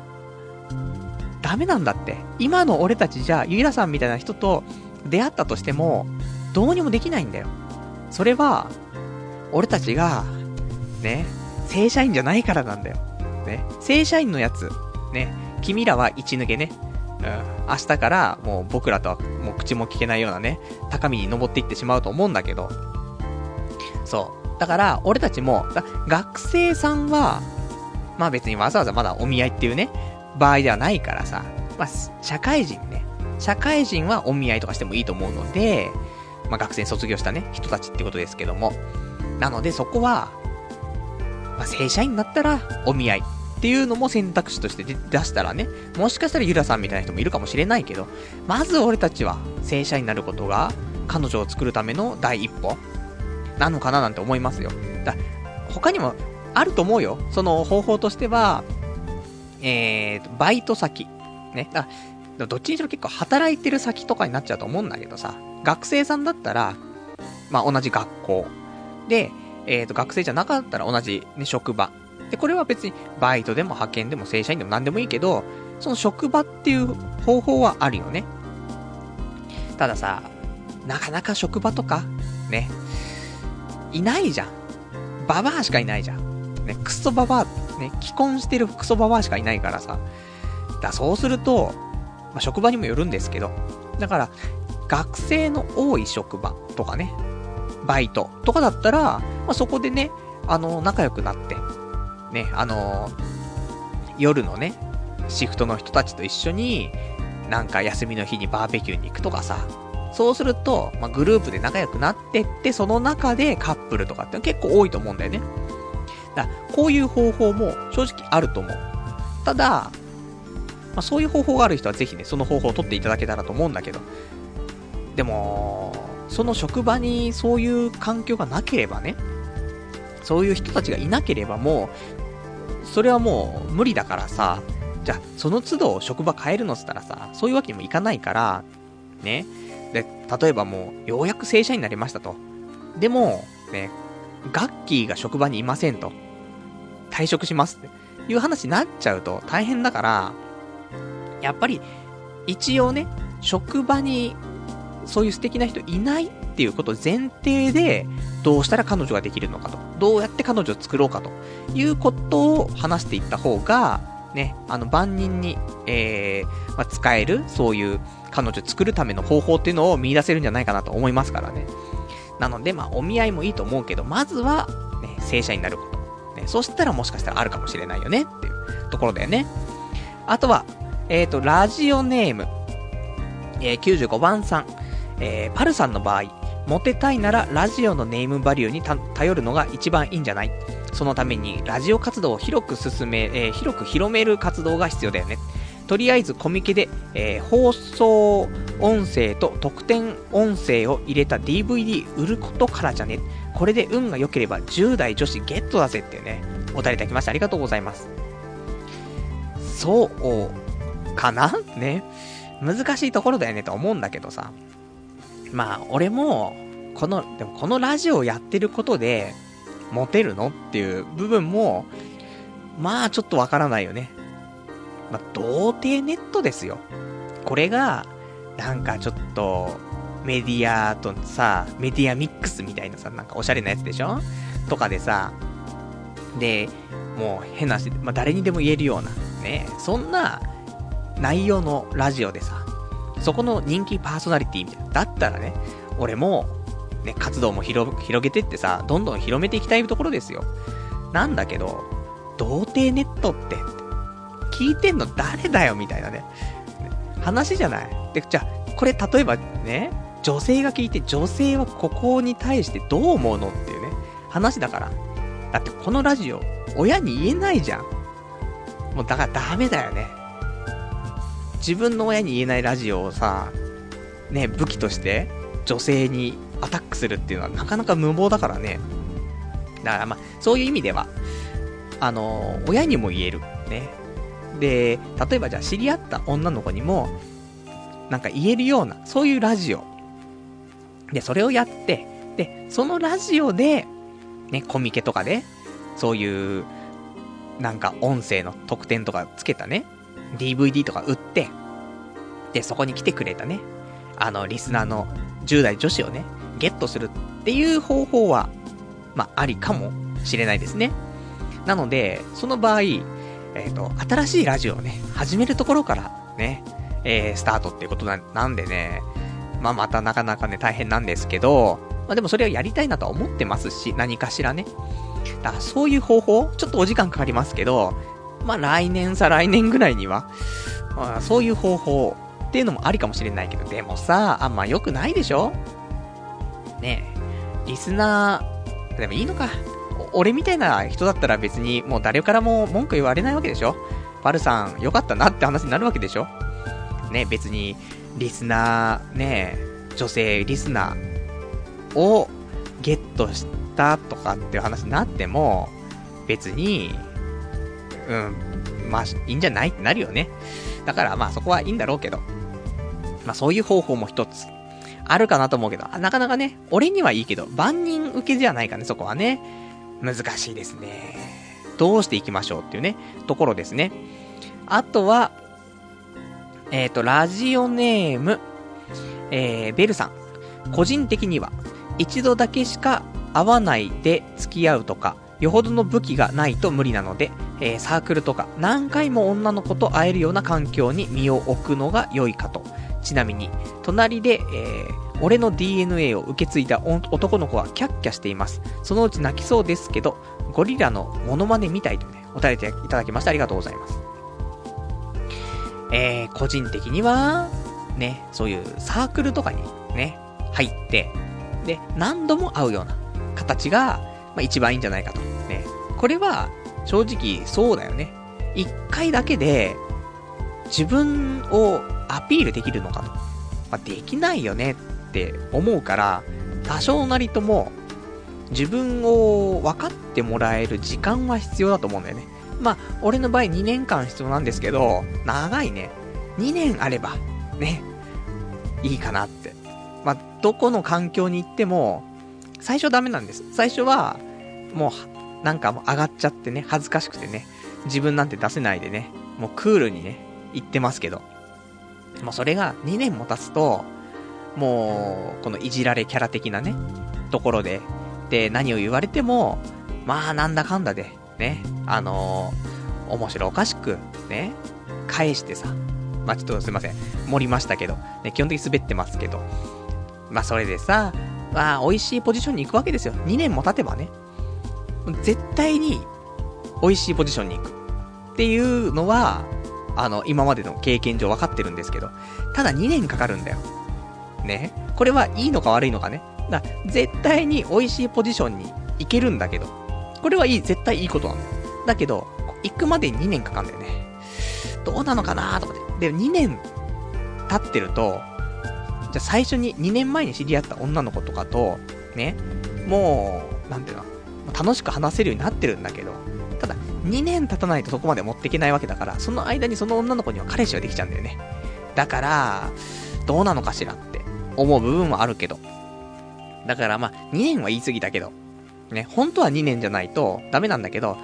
ダメなんだって。今の俺たちじゃ、ゆらさんみたいな人と出会ったとしても、どうにもできないんだよ。それは、俺たちが、ね、正社員じゃないからなんだよ。ね、正社員のやつ、ね、君らは一抜けね。明日からもう僕らとはもう口も聞けないようなね、高みに登っていってしまうと思うんだけど、そう。だから、俺たちも、学生さんは、まあ別にわざわざまだお見合いっていうね、場合ではないからさ、まあ、社会人ね、社会人はお見合いとかしてもいいと思うので、まあ学生卒業したね、人たちってことですけども。なのでそこは、まあ正社員になったらお見合いっていうのも選択肢として出したらね、もしかしたらゆらさんみたいな人もいるかもしれないけど、まず俺たちは正社員になることが彼女を作るための第一歩なのかななんて思いますよ。だ他にもあると思うよ。その方法としては、えー、バイト先。ね。だどっちにしろ結構働いてる先とかになっちゃうと思うんだけどさ、学生さんだったら、まあ同じ学校。で、えっ、ー、と、学生じゃなかったら同じ、ね、職場。で、これは別にバイトでも派遣でも正社員でも何でもいいけど、その職場っていう方法はあるよね。たださ、なかなか職場とか、ね、いないじゃん。ババアしかいないじゃん。ね、クソババアね、既婚してるクソババアしかいないからさ。だそうすると、まあ、職場にもよるんですけど、だから、学生の多い職場とかね、バイトとかだったら、まあ、そこでね、あの、仲良くなって、ね、あの夜のね、シフトの人たちと一緒に、なんか休みの日にバーベキューに行くとかさ、そうすると、まあ、グループで仲良くなってって、その中でカップルとかって結構多いと思うんだよね。だこういう方法も正直あると思う。ただ、まあ、そういう方法がある人はぜひね、その方法を取っていただけたらと思うんだけど。でも、その職場にそういう環境がなければね、そういう人たちがいなければもう、それはもう無理だからさ、じゃあ、その都度職場変えるのっつったらさ、そういうわけにもいかないから、ね。で、例えばもう、ようやく正社員になりましたと。でも、ね、ガッキーが職場にいませんと。退職しますっていう話になっちゃうと大変だから、やっぱり、一応ね、職場にそういう素敵な人いないっていうこと前提で、どうしたら彼女ができるのかと。どうやって彼女を作ろうかということを話していった方が、ね、あの、万人に、えー、まあ、使える、そういう彼女を作るための方法っていうのを見出せるんじゃないかなと思いますからね。なので、まあ、お見合いもいいと思うけど、まずは、ね、正社員になること。ね、そしたらもしかしたらあるかもしれないよねっていうところだよね。あとは、えっ、ー、と、ラジオネーム、えー、95番さん、えー、パルさんの場合、モテたいならラジオのネームバリューに頼るのが一番いいんじゃない？そのためにラジオ活動を広く進め、えー、広く広める活動が必要だよね。とりあえずコミケで、えー、放送音声と特典音声を入れた DVD 売ることからじゃね。これで運が良ければ10代女子ゲットだぜってね、お便りいただきましてありがとうございます。そうかな？ね。難しいところだよねと思うんだけどさ。まあ、俺も、この、でもこのラジオをやってることで、モテるのっていう部分も、まあちょっとわからないよね。まあ、童貞ネットですよ。これが、なんかちょっと、メディアとさ、メディアミックスみたいなさ、なんかおしゃれなやつでしょ？とかでさ、で、もう変なし、まあ、誰にでも言えるような、ね、そんな内容のラジオでさ、そこの人気パーソナリティみたいな。だったらね、俺も、ね、活動も広げてってさ、どんどん広めていきたいところですよ。なんだけど、童貞ネットって、聞いてんの誰だよみたいなね。話じゃないで、じゃあ、これ例えばね、女性が聞いて、女性はここに対してどう思うのっていうね、話だから。だってこのラジオ、親に言えないじゃん。もうだからダメだよね。自分の親に言えないラジオをさ、ね、武器として女性にアタックするっていうのはなかなか無謀だからね。だからまあ、そういう意味では、あの、親にも言える。ね。で、例えばじゃあ知り合った女の子にも、なんか言えるような、そういうラジオ。で、それをやって、で、そのラジオで、ね、コミケとかで、そういう、なんか音声の特典とかつけたね、DVD とか売って、で、そこに来てくれたね、あの、リスナーの10代女子をね、ゲットするっていう方法は、まあ、ありかもしれないですね。なので、その場合、えっ、ー、と、新しいラジオをね、始めるところからね、えー、スタートっていうことなんでね、まあ、またなかなかね、大変なんですけど、まあ、でもそれをやりたいなとは思ってますし、何かしらね。だからそういう方法、ちょっとお時間かかりますけど、まあ、来年さ来年ぐらいには、まあ、そういう方法っていうのもありかもしれないけど、でもさ、あんま良くないでしょ？ねえ、リスナー、でもいいのか。俺みたいな人だったら別にもう誰からも文句言われないわけでしょ？パルさん、良かったなって話になるわけでしょ？ね別に、リスナー、ね女性リスナーをゲットしたとかっていう話になっても、別に、うん、まあ、いいんじゃない？ってなるよね。だからまあそこはいいんだろうけど。まあそういう方法も一つ、あるかなと思うけど、なかなかね、俺にはいいけど、万人受けじゃないかね、そこはね。難しいですね。どうしていきましょうっていうね、ところですね。あとは、えっ、ー、と、ラジオネーム、えー、ベルさん。個人的には、一度だけしか会わないで付き合うとか、よほどの武器がないと無理なので、えー、サークルとか何回も女の子と会えるような環境に身を置くのが良いかと。ちなみに、隣で、えー、俺の DNA を受け継いだ男の子はキャッキャしています。そのうち泣きそうですけど、ゴリラのモノマネみたいとね、お便りいただきましてありがとうございます。えー、個人的には、ね、そういうサークルとかにね、入って、で、何度も会うような形が、まあ、一番いいんじゃないかと。ね。これは、正直そうだよね。一回だけで、自分をアピールできるのかと。まあ、できないよねって思うから、多少なりとも、自分を分かってもらえる時間は必要だと思うんだよね。まあ、俺の場合2年間必要なんですけど、長いね。2年あれば、ね、いいかなって。まあ、どこの環境に行っても、最初ダメなんです。最初は、もう、なんかもう上がっちゃってね、恥ずかしくてね、自分なんて出せないでね、もうクールにね、言ってますけど。もうそれが2年も経つと、もう、このいじられキャラ的なね、ところで、で、何を言われても、まあ、なんだかんだで、ね、あのー、面白おかしく、ね、返してさ、まあ、ちょっとすいません、盛りましたけど、ね、基本的に滑ってますけど、まあ、それでさ、まあ、美味しいポジションに行くわけですよ。2年も経てばね。絶対に、美味しいポジションに行く。っていうのは、あの、今までの経験上分かってるんですけど、ただ2年かかるんだよ。ね。これはいいのか悪いのかね。だか絶対に美味しいポジションに行けるんだけど、これはいい、絶対いいことなんだよ。だけど、行くまでに2年かかるんだよね。どうなのかなとかで。で、2年経ってると、じゃあ最初に2年前に知り合った女の子とかと、ね、もう、なんていうの、楽しく話せるようになってるんだけど、ただ、2年経たないとそこまで持っていけないわけだから、その間にその女の子には彼氏ができちゃうんだよね。だから、どうなのかしらって思う部分はあるけど。だからまあ、2年は言い過ぎだけど、ね、本当は2年じゃないとダメなんだけど、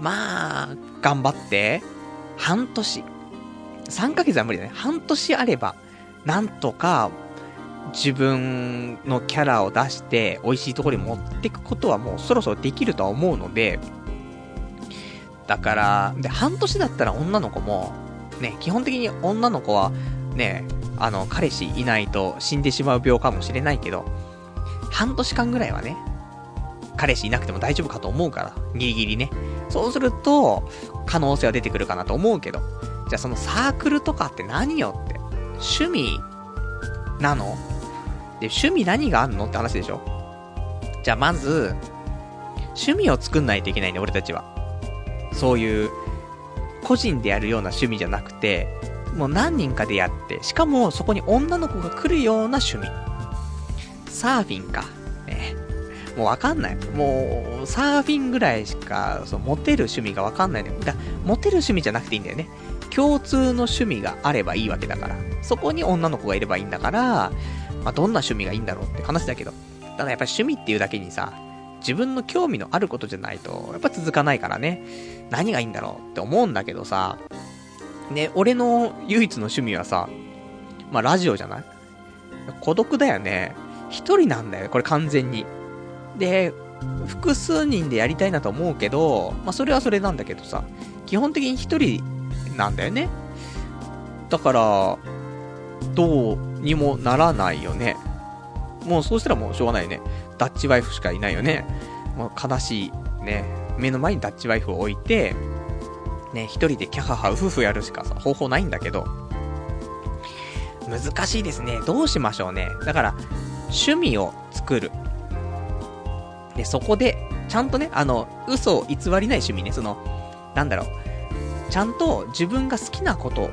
まあ、頑張って、半年。3ヶ月は無理だね。半年あれば、なんとか自分のキャラを出して美味しいところに持っていくことはもうそろそろできるとは思うので、だから、で、半年だったら女の子も、ね、基本的に女の子は、ね、あの、彼氏いないと死んでしまう病かもしれないけど、半年間ぐらいはね、彼氏いなくても大丈夫かと思うから、ギリギリね。そうすると、可能性は出てくるかなと思うけど、じゃあそのサークルとかって何よって、趣味なの？で、趣味何があんのって話でしょ？じゃあまず、趣味を作んないといけないね、俺たちは。そういう、個人でやるような趣味じゃなくて、もう何人かでやって、しかもそこに女の子が来るような趣味。サーフィンか。ね。もうわかんない。もう、サーフィンぐらいしか、そう、モテる趣味がわかんないね。だモテる趣味じゃなくていいんだよね。共通の趣味があればいいわけだから。そこに女の子がいればいいんだから、まあ、どんな趣味がいいんだろうって話だけど。ただやっぱり趣味っていうだけにさ、自分の興味のあることじゃないと、やっぱ続かないからね。何がいいんだろうって思うんだけどさ、ね、俺の唯一の趣味はさ、まあラジオじゃない？孤独だよね。一人なんだよ、これ完全に。で、複数人でやりたいなと思うけど、まあそれはそれなんだけどさ、基本的に一人なんだよね。だから、どうにもならないよね。もうそうしたらもうしょうがないよね。ダッチワイフしかいないよね。もう悲しい。ね。目の前にダッチワイフを置いて、ね、一人でキャハハウフフやるしかさ、方法ないんだけど、難しいですね。どうしましょうね。だから、趣味を作る。で、そこで、ちゃんとね、あの、嘘を偽りない趣味ね、その、なんだろう、ちゃんと自分が好きなこと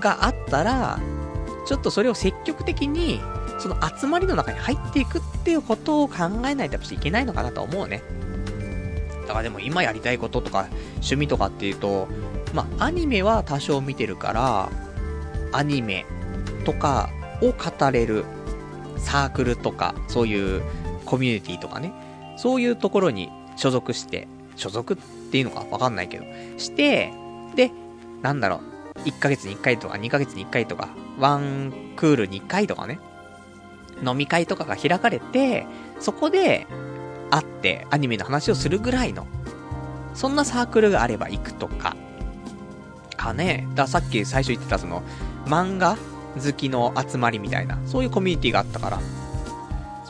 があったら、ちょっとそれを積極的に、その集まりの中に入っていくっていうことを考えないとやっぱいけないのかなと思うね。だからでも今やりたいこととか趣味とかっていうと、まあアニメは多少見てるから、アニメとかを語れるサークルとか、そういうコミュニティとかね、そういうところに所属して、所属っていうのかわかんないけど、して、で、なんだろう、1ヶ月に1回とか2ヶ月に1回とか、ワンクールに1回とかね、飲み会とかが開かれて、そこで、会ってアニメの話をするぐらいの、そんなサークルがあれば行くとか、かね。ださっき最初言ってたその、漫画好きの集まりみたいな、そういうコミュニティがあったから、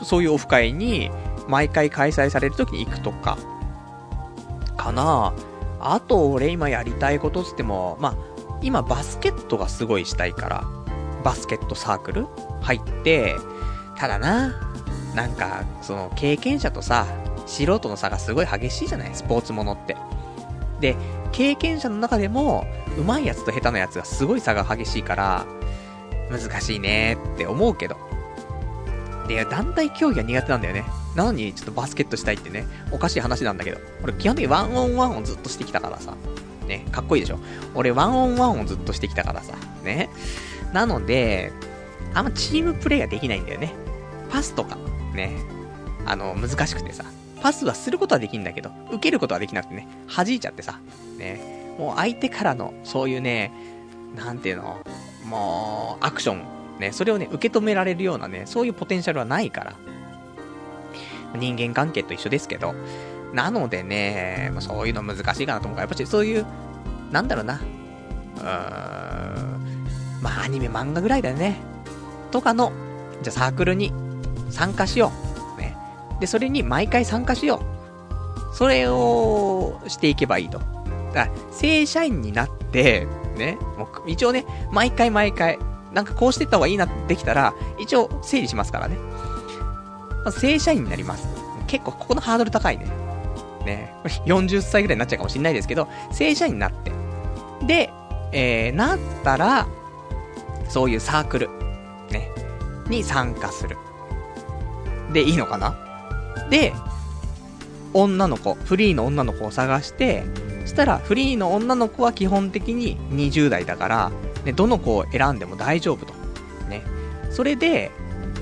そういうオフ会に、毎回開催される時に行くとか、かな。ぁあと、俺今やりたいことつっても、まあ、今バスケットがすごいしたいから、バスケットサークル入って、ただな、なんか、その、経験者とさ、素人の差がすごい激しいじゃない？スポーツものって。で、経験者の中でも、上手いやつと下手なやつがすごい差が激しいから、難しいねって思うけど。で、団体競技は苦手なんだよね。なのに、ちょっとバスケットしたいってね、おかしい話なんだけど。俺、基本的にワンオンワンをずっとしてきたからさ。ね、かっこいいでしょ？俺、ワンオンワンをずっとしてきたからさ。ね。なので、あんまチームプレイができないんだよね。パスとか、ね。あの、難しくてさ。パスはすることはできんだけど、受けることはできなくてね、弾いちゃってさ。ね。もう相手からの、そういうね、なんていうの、もう、アクション、ね、それをね、受け止められるようなね、そういうポテンシャルはないから。人間関係と一緒ですけど。なのでね、そういうの難しいかなと思うから、やっぱりそういう、なんだろうな。うーん、まあアニメ漫画ぐらいだよね。とかの、じゃあサークルに参加しよう。ね。で、それに毎回参加しよう。それをしていけばいいと。だから、正社員になって、ね、もう一応ね、毎回毎回、なんかこうしてった方がいいなってできたら、一応整理しますからね。まず正社員になります。結構ここのハードル高いね。ね、40歳ぐらいになっちゃうかもしんないですけど、正社員になって。で、えー、なったら、そういうサークル、ね、に参加する。で、いいのかな？で、女の子、フリーの女の子を探して、したら、フリーの女の子は基本的に20代だから、ね、どの子を選んでも大丈夫と。ね。それで、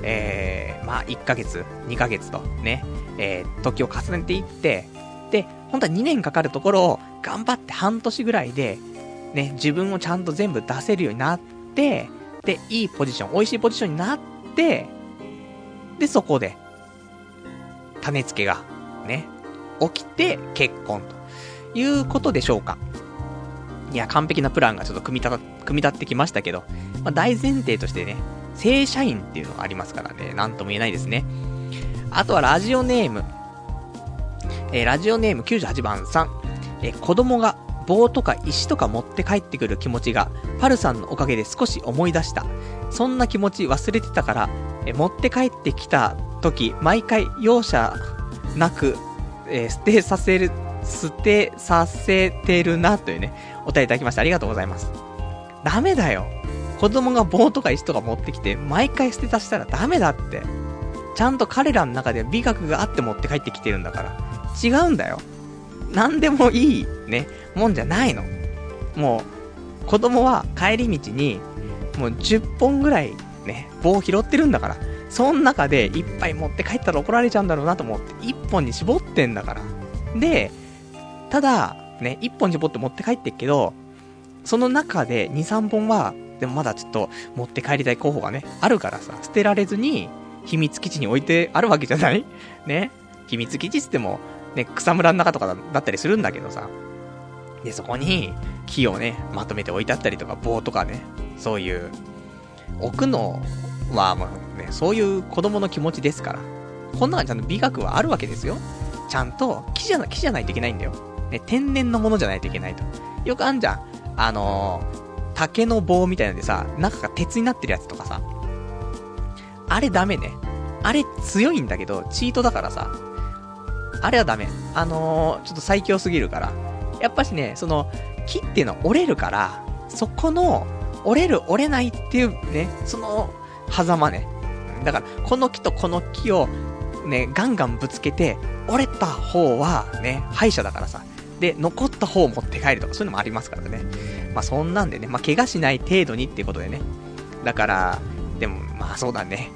えー、まあ、1ヶ月、2ヶ月と、ね、えー、時を重ねていって、で、本当は2年かかるところを、頑張って半年ぐらいで、ね、自分をちゃんと全部出せるようになって、で、いいポジション、美味しいポジションになって、で、そこで、種付けが、ね、起きて結婚と。いうことでしょうか。いや、完璧なプランがちょっと組み立組み立ってきましたけど、まあ、大前提としてね、正社員っていうのがありますからね、なんとも言えないですね。あとはラジオネーム。えー、ラジオネーム98番さん。えー、子供が棒とか石とか持って帰ってくる気持ちが、パルさんのおかげで少し思い出した。そんな気持ち忘れてたから、えー、持って帰ってきた時、毎回容赦なく、え、捨てさせる、捨てさせてるな、というね、お便りいただきましてありがとうございます。ダメだよ。子供が棒とか石とか持ってきて、毎回捨てさせたらダメだって。ちゃんと彼らの中で美学があって持って帰ってきてるんだから。違うんだよ。何でもいい、ね、もんじゃないの。もう、子供は帰り道に、もう10本ぐらい、ね、棒拾ってるんだから。その中でいっぱい持って帰ったら怒られちゃうんだろうなと思って、1本に絞ってんだから。で、ただ、ね、1本絞って持って帰ってっけど、その中で2、3本は、でもまだちょっと持って帰りたい候補がね、あるからさ、捨てられずに、秘密基地に置いてあるわけじゃない？ね？秘密基地っても、ね、草むらの中とかだったりするんだけどさ。で、そこに、木をね、まとめて置いてあったりとか、棒とかね、そういう、置くのは、まあね、そういう子供の気持ちですから。こんなちゃんと美学はあるわけですよ。ちゃんと、木じゃな、木じゃないといけないんだよ。ね、天然のものじゃないといけないと。よくあんじゃん。あのー、竹の棒みたいなんでさ、中が鉄になってるやつとかさ。あれダメね。あれ強いんだけど、チートだからさ。あれはダメ。あのー、ちょっと最強すぎるから。やっぱしね、その、木っていうのは折れるから、そこの、折れる折れないっていうね、その、狭間ね。だから、この木とこの木を、ね、ガンガンぶつけて、折れた方は、ね、敗者だからさ。で、残った方を持って帰るとか、そういうのもありますからね。まあ、そんなんでね、まあ、怪我しない程度にっていうことでね。だから、でも、まあ、そうだね。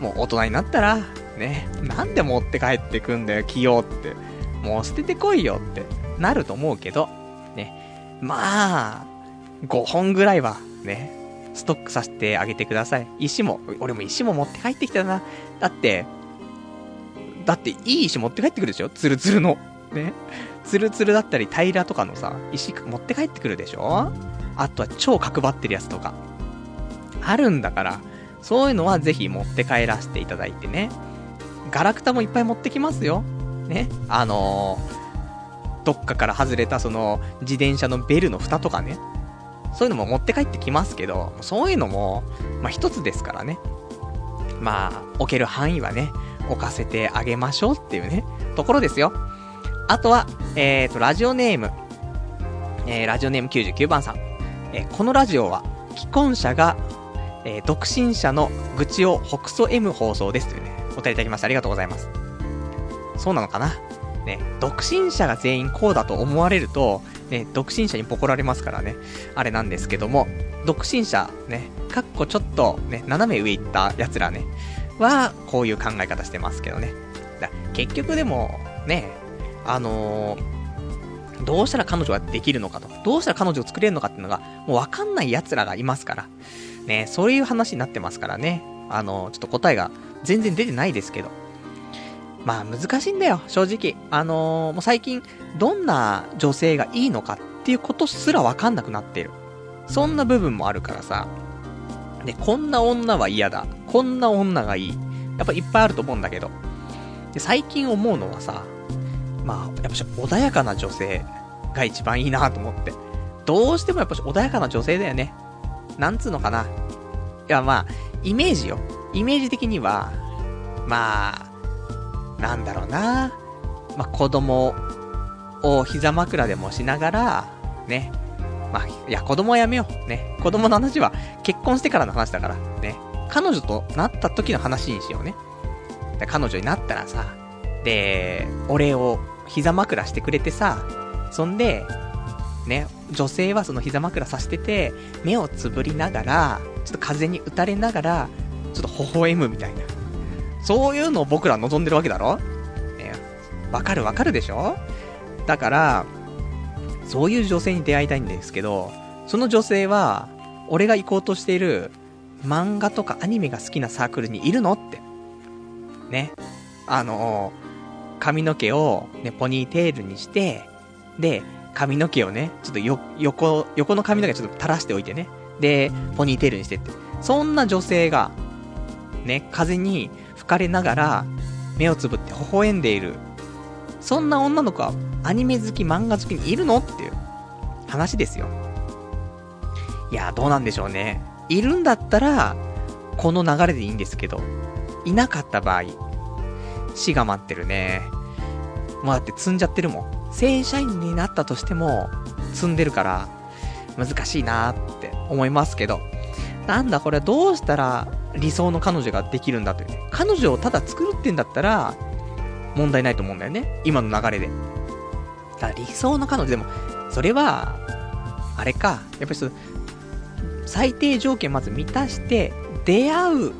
もう大人になったら、ね、なんで持って帰ってくんだよ、器用って。もう捨ててこいよってなると思うけど、ね。まあ、5本ぐらいは、ね、ストックさせてあげてください。石も、俺も石も持って帰ってきたな。だって、だっていい石持って帰ってくるでしょ？ツルツルの。ね。ツルツルだったり平らとかのさ、石持って帰ってくるでしょ？あとは超角張ってるやつとか。あるんだから、そういうのはぜひ持って帰らせていただいてね。ガラクタもいっぱい持ってきますよ。ね？あのー、どっかから外れたその自転車のベルの蓋とかね。そういうのも持って帰ってきますけど、そういうのも、まあ一つですからね。まあ、置ける範囲はね、置かせてあげましょうっていうね、ところですよ。あとは、えーと、ラジオネーム、えー、ラジオネーム99番さん。えー、このラジオは、既婚者が、えー、独身者の愚痴を北総 M 放送ですというね、お便りいただきましてありがとうございます。そうなのかな？ね、独身者が全員こうだと思われると、ね、独身者にボコられますからね、あれなんですけども、独身者、ね、かっこちょっと、ね、斜め上行った奴らね、は、こういう考え方してますけどね。だ結局でも、ね、あのー、どうしたら彼女ができるのかと、どうしたら彼女を作れるのかっていうのが、もうわかんない奴らがいますから。ね、そういう話になってますからね。あのー、ちょっと答えが全然出てないですけど。まあ難しいんだよ、正直。あのー、もう最近、どんな女性がいいのかっていうことすらわかんなくなってる。そんな部分もあるからさ。で、こんな女は嫌だ。こんな女がいい。やっぱいっぱいあると思うんだけど。で、最近思うのはさ、まあ、やっぱし穏やかな女性が一番いいなと思って。どうしてもやっぱし穏やかな女性だよね。なんつうのかな。いや、まあ、イメージよ。イメージ的には、まあ、なんだろうな。まあ、子供を膝枕でもしながら、ね。まあ、いや、子供はやめよう。ね。子供の話は結婚してからの話だから。ね。彼女となった時の話にしようね。彼女になったらさ、で、俺を膝枕してくれてさ、そんで、ね、女性はその膝枕さしてて、目をつぶりながら、ちょっと風に打たれながら、ちょっと微笑むみたいな。そういうのを僕ら望んでるわけだろ？ね、わかるわかるでしょ？だから、そういう女性に出会いたいんですけど、その女性は、俺が行こうとしている漫画とかアニメが好きなサークルにいるの？って。ね。あの髪の毛をね、ポニーテールにして、で、髪の毛をね、ちょっとよ、横、横の髪の毛ちょっと垂らしておいてね。で、ポニーテールにしてって。そんな女性が、ね、風に吹かれながら、目をつぶって微笑んでいる。そんな女の子は、アニメ好き、漫画好きにいるのっていう話ですよ。いや、どうなんでしょうね。いるんだったら、この流れでいいんですけど、いなかった場合、死が待ってるね。もうだって積んじゃってるもん。正社員になったとしても、積んでるから、難しいなって思いますけど。なんだこれどうしたら理想の彼女ができるんだというね。彼女をただ作るってんだったら、問題ないと思うんだよね。今の流れで。だ理想の彼女でも、それは、あれか、やっぱりその、最低条件まず満たして、出会う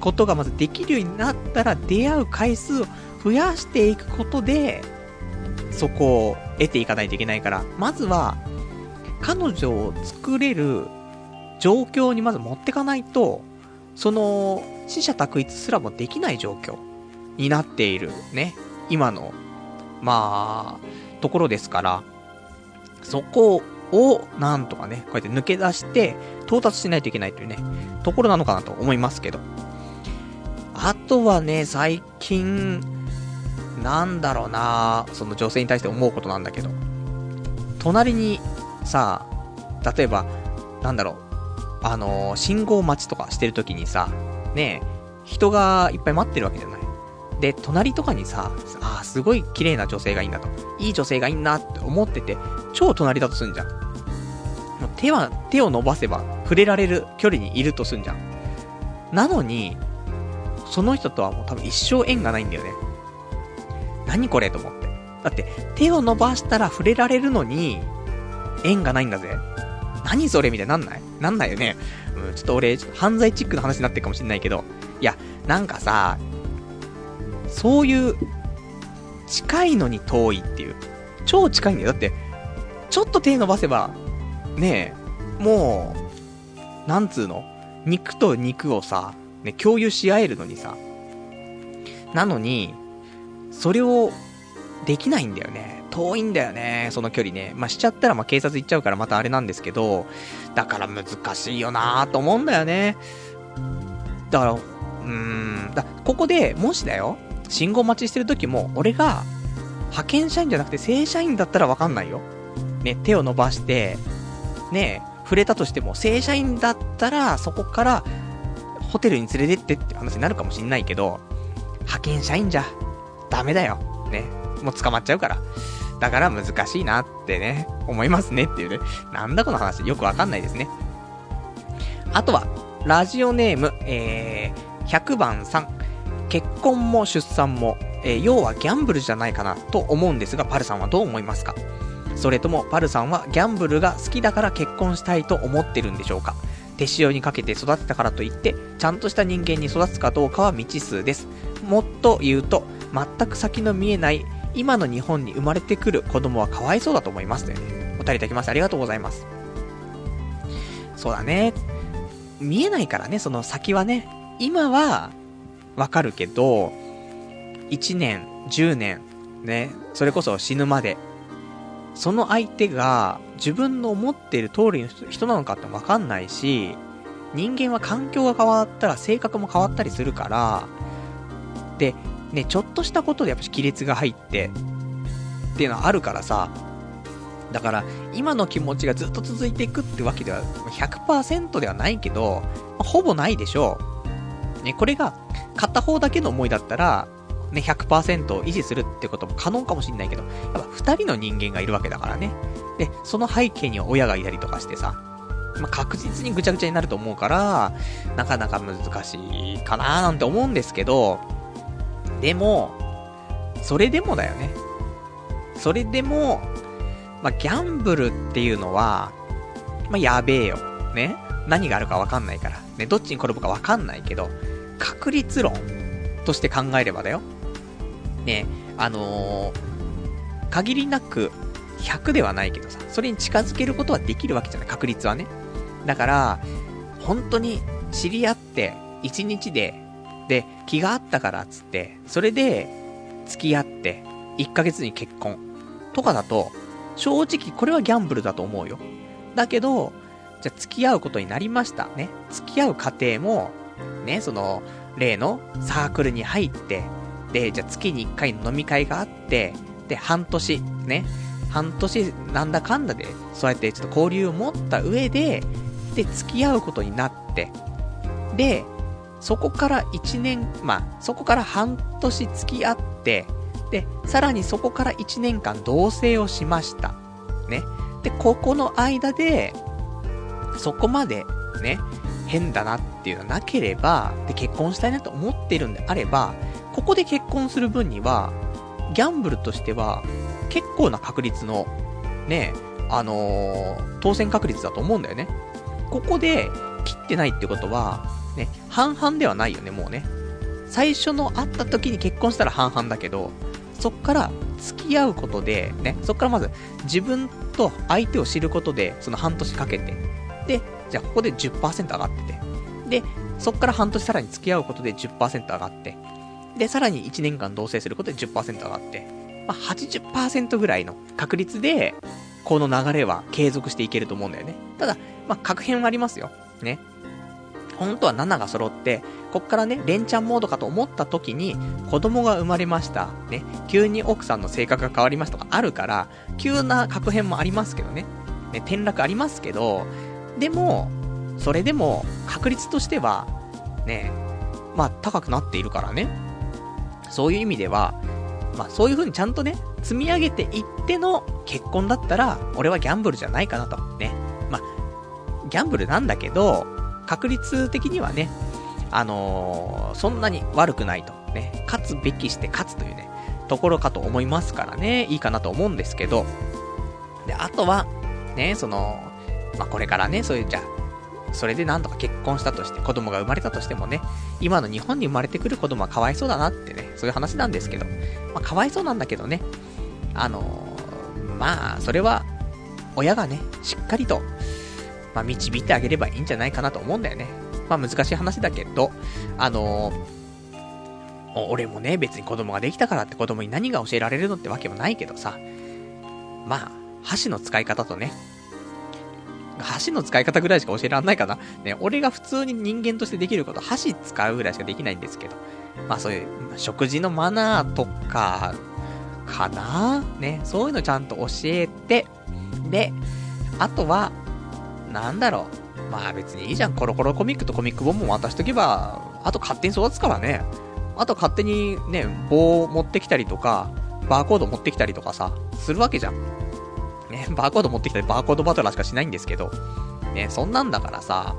ことがまずできるようになったら、出会う回数を増やしていくことで、そこを得ていかないといけないから、まずは、彼女を作れる状況にまず持ってかないと、その、死者択一すらもできない状況になっている。ね、今の、まあ、ところですから、そこを、なんとかね、こうやって抜け出して、到達しないといけないというね、ところなのかなと思いますけど。あとはね、最近、なんだろうなその女性に対して思うことなんだけど、隣にさ、例えば、なんだろう、あのー、信号待ちとかしてる時にさ、ね人がいっぱい待ってるわけじゃない。で、隣とかにさ、ああ、すごい綺麗な女性がいいんだと。いい女性がいいなって思ってて、超隣だとすんじゃん。手は、手を伸ばせば触れられる距離にいるとすんじゃん。なのに、その人とはもう多分一生縁がないんだよね。何これと思って。だって、手を伸ばしたら触れられるのに、縁がないんだぜ。何それみたいになんない？なんないよね。うん、ちょっと俺、と犯罪チックな話になってるかもしんないけど、いや、なんかさ、そういう、近いのに遠いっていう。超近いんだよ。だって、ちょっと手伸ばせば、ねえ、もう、なんつうの？肉と肉をさ、ね、共有し合えるのにさ。なのに、それを、できないんだよね。遠いんだよね、その距離ね。まあ、しちゃったらま警察行っちゃうからまたあれなんですけど、だから難しいよなーと思うんだよね。だから、うーん、だここで、もしだよ、信号待ちしてる時も、俺が、派遣社員じゃなくて正社員だったらわかんないよ。ね、手を伸ばして、ね、触れたとしても、正社員だったら、そこから、ホテルに連れてってって話になるかもしんないけど、派遣社員じゃ、ダメだよ。ね。もう捕まっちゃうから。だから難しいなってね、思いますねっていうね。なんだこの話、よくわかんないですね。あとは、ラジオネーム、えー、100番さん。結婚も出産も、えー、要はギャンブルじゃないかなと思うんですが、パルさんはどう思いますか？それとも、パルさんはギャンブルが好きだから結婚したいと思ってるんでしょうか？手塩にかけて育てたからといって、ちゃんとした人間に育つかどうかは未知数です。もっと言うと、全く先の見えない今の日本に生まれてくる子供はかわいそうだと思いますね。お便りいただきましてありがとうございます。そうだね。見えないからね、その先はね。今は、わかるけど、1年、10年、ね、それこそ死ぬまで、その相手が自分の思っている通りの人なのかってわかんないし、人間は環境が変わったら性格も変わったりするから、で、ね、ちょっとしたことでやっぱ亀裂が入って、っていうのはあるからさ、だから、今の気持ちがずっと続いていくってわけでは、100%ではないけど、ほぼないでしょう。ね、これが、片方だけの思いだったら、ね、100%を維持するってことも可能かもしんないけど、やっぱ二人の人間がいるわけだからね。で、その背景には親がいたりとかしてさ、まあ、確実にぐちゃぐちゃになると思うから、なかなか難しいかなーなんて思うんですけど、でも、それでもだよね。それでも、まあ、ギャンブルっていうのは、まあ、やべえよ。ね。何があるかわかんないから。ね、どっちに転ぶかわかんないけど、確率論として考えればだよ。ね、あのー、限りなく100ではないけどさ、それに近づけることはできるわけじゃない、確率はね。だから、本当に知り合って、1日でで、気があったからっつって、それで、付き合って、1ヶ月に結婚。とかだと、正直これはギャンブルだと思うよ。だけど、じゃあ付き合うことになりました。ね。付き合う過程も、ね、その、例のサークルに入って、じゃあ月に1回飲み会があって、で、半年、ね。半年なんだかんだで、そうやってちょっと交流を持った上で、で、付き合うことになって、で、そこから1年、まあ、そこから半年付き合って、で、さらにそこから1年間同棲をしました。ね。で、ここの間で、そこまで、ね、変だなっていうのはなければ、で、結婚したいなと思ってるんであれば、ここで結婚する分には、ギャンブルとしては、結構な確率の、ね、あのー、当選確率だと思うんだよね。ここで切ってないってことは、ね、半々ではないよね、もうね。最初の会った時に結婚したら半々だけど、そっから付き合うことで、ね、そっからまず自分と相手を知ることで、その半年かけて、で、じゃあここで10%上がってて、で、そっから半年さらに付き合うことで10%上がって、で、さらに1年間同棲することで10%上がって、まあ、80%ぐらいの確率で、この流れは継続していけると思うんだよね。ただ、まあ、確変はありますよ。ね。本当は7が揃って、こっからね、連チャンモードかと思った時に、子供が生まれました。ね、急に奥さんの性格が変わりますとかあるから、急な確変もありますけどね。ね、転落ありますけど、でも、それでも、確率としては、ね、まあ、高くなっているからね。そういう意味では、まあ、そういう風にちゃんとね、積み上げていっての結婚だったら、俺はギャンブルじゃないかなと。ね。まあ、ギャンブルなんだけど、確率的にはね、あのー、そんなに悪くないと。ね、勝つべきして勝つというね、ところかと思いますからね、いいかなと思うんですけど、で、あとは、ね、その、まあ、これからね、そういう、じゃあ、それでなんとか結婚したとして、子供が生まれたとしてもね、今の日本に生まれてくる子供はかわいそうだなってね、そういう話なんですけど、まあ、かわいそうなんだけどね、あのー、まあ、それは、親がね、しっかりと、まあ、導いてあげればいいんじゃないかなと思うんだよね。まあ、難しい話だけど、あのー、俺もね、別に子供ができたからって子供に何が教えられるのってわけもないけどさ、まあ、箸の使い方とね、箸の使い方ぐらいしか教えられないかな。ね、俺が普通に人間としてできること、箸使うぐらいしかできないんですけど。まあそういう、食事のマナーとか、かな？ね、そういうのちゃんと教えて、で、あとは、なんだろう。まあ別にいいじゃん。コロコロコミックとコミック本も渡しとけば、あと勝手に育つからね。あと勝手にね、棒持ってきたりとか、バーコード持ってきたりとかさ、するわけじゃん。ね、バーコード持ってきたりバーコードバトラーしかしないんですけど、ね、そんなんだからさ、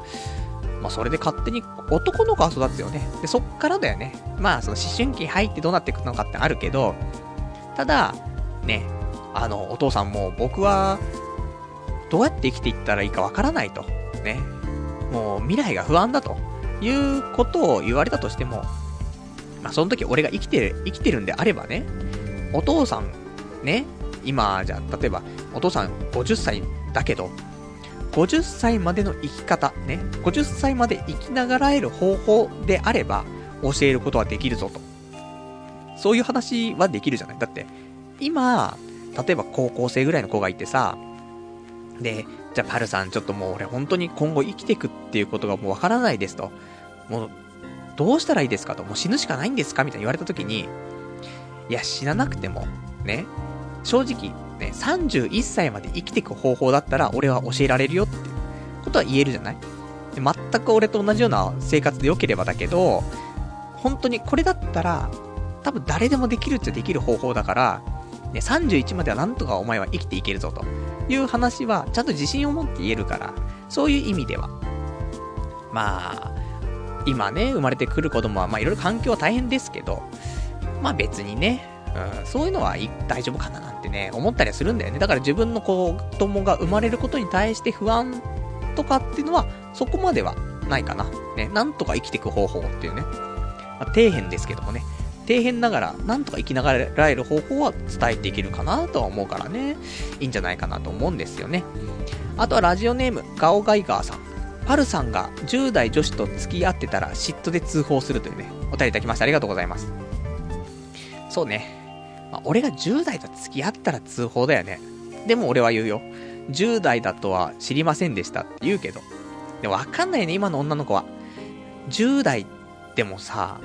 まあそれで勝手に男の子は育つよね。で、そっからだよね。まあその思春期入ってどうなっていくのかってあるけど、ただ、ね、あの、お父さんも僕は、どうやって生きていったらいいかわからないと。ね。もう未来が不安だと。いうことを言われたとしても、まあその時俺が生きて、生きてるんであればね、お父さん、ね、今、じゃあ、例えば、お父さん50歳だけど、50歳までの生き方、ね、50歳まで生きながらえる方法であれば、教えることはできるぞと。そういう話はできるじゃない？だって、今、例えば高校生ぐらいの子がいてさ、で、じゃあパルさんちょっともう俺本当に今後生きていくっていうことがもうわからないですと。もう、どうしたらいいですかと。もう死ぬしかないんですかみたいに言われた時に、いや、死ななくても、ね、正直、ね、31歳まで生きていく方法だったら俺は教えられるよってことは言えるじゃない？で全く俺と同じような生活で良ければだけど、本当にこれだったら、多分誰でもできるっちゃできる方法だから、ね、31まではなんとかお前は生きていけるぞという話は、ちゃんと自信を持って言えるから、そういう意味では。まあ、今ね、生まれてくる子供は、まあいろいろ環境は大変ですけど、まあ別にね、うん、そういうのは大丈夫かななんてね、思ったりはするんだよね。だから自分の子供が生まれることに対して不安とかっていうのは、そこまではないかな。ね、なんとか生きていく方法っていうね。まあ、底辺ですけどもね。底辺ながら、なんとか生きながらえる方法は伝えていけるかなとは思うからね。いいんじゃないかなと思うんですよね。あとはラジオネーム、ガオガイガーさん。パルさんが10代女子と付き合ってたら嫉妬で通報するというね、お便りいただきました。ありがとうございます。そうね。まあ、俺が10代と付き合ったら通報だよね。でも俺は言うよ。10代だとは知りませんでしたって言うけど。でもわかんないね、今の女の子は。10代でもさ、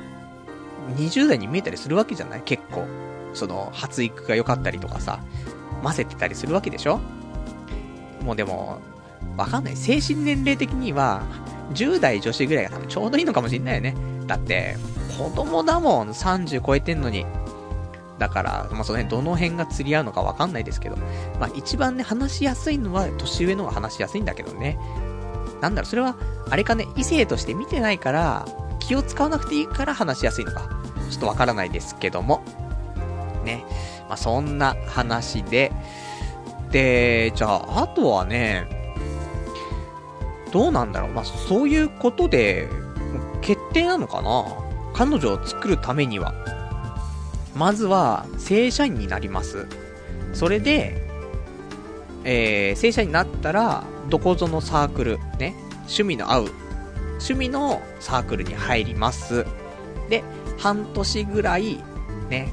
20代に見えたりするわけじゃない？結構。その、発育が良かったりとかさ、混ぜてたりするわけでしょ？もうでも、わかんない。精神年齢的には、10代女子ぐらいが多分ちょうどいいのかもしんないよね。だって、子供だもん、30超えてんのに。だから、まあ、その辺、どの辺が釣り合うのかわかんないですけど、まあ、一番ね、話しやすいのは、年上の方が話しやすいんだけどね。なんだろう、それは、あれかね、異性として見てないから、気を使わなくていいから話しやすいのか、ちょっとわからないですけども。ね。まあ、そんな話で、で、じゃあ、あとはね、どうなんだろう。まあ、そういうことで、決定なのかな彼女を作るためには。まずは、正社員になります。それで、えー、正社員になったら、どこぞのサークル、ね、趣味の合う、趣味のサークルに入ります。で、半年ぐらい、ね、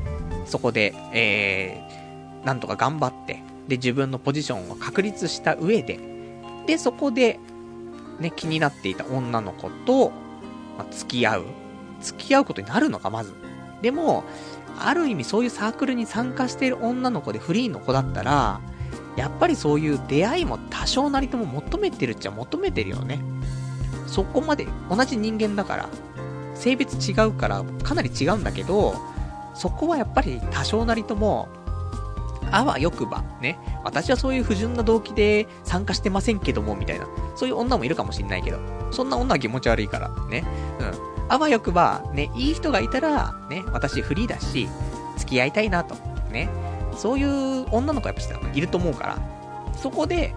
そこで、えー、なんとか頑張って、で、自分のポジションを確立した上で、で、そこで、ね、気になっていた女の子と、まあ、付き合う。付き合うことになるのか、まず。でも、ある意味そういうサークルに参加している女の子でフリーの子だったら、やっぱりそういう出会いも多少なりとも求めてるっちゃ求めてるよね。そこまで同じ人間だから、性別違うからかなり違うんだけど、そこはやっぱり多少なりとも、あわよくば、ね、私はそういう不純な動機で参加してませんけども、みたいな、そういう女もいるかもしんないけど、そんな女は気持ち悪いから、ね、うん。あわよくば、ね、いい人がいたら、ね、私フリーだし、付き合いたいなと、ね、そういう女の子やっぱいると思うから、そこで、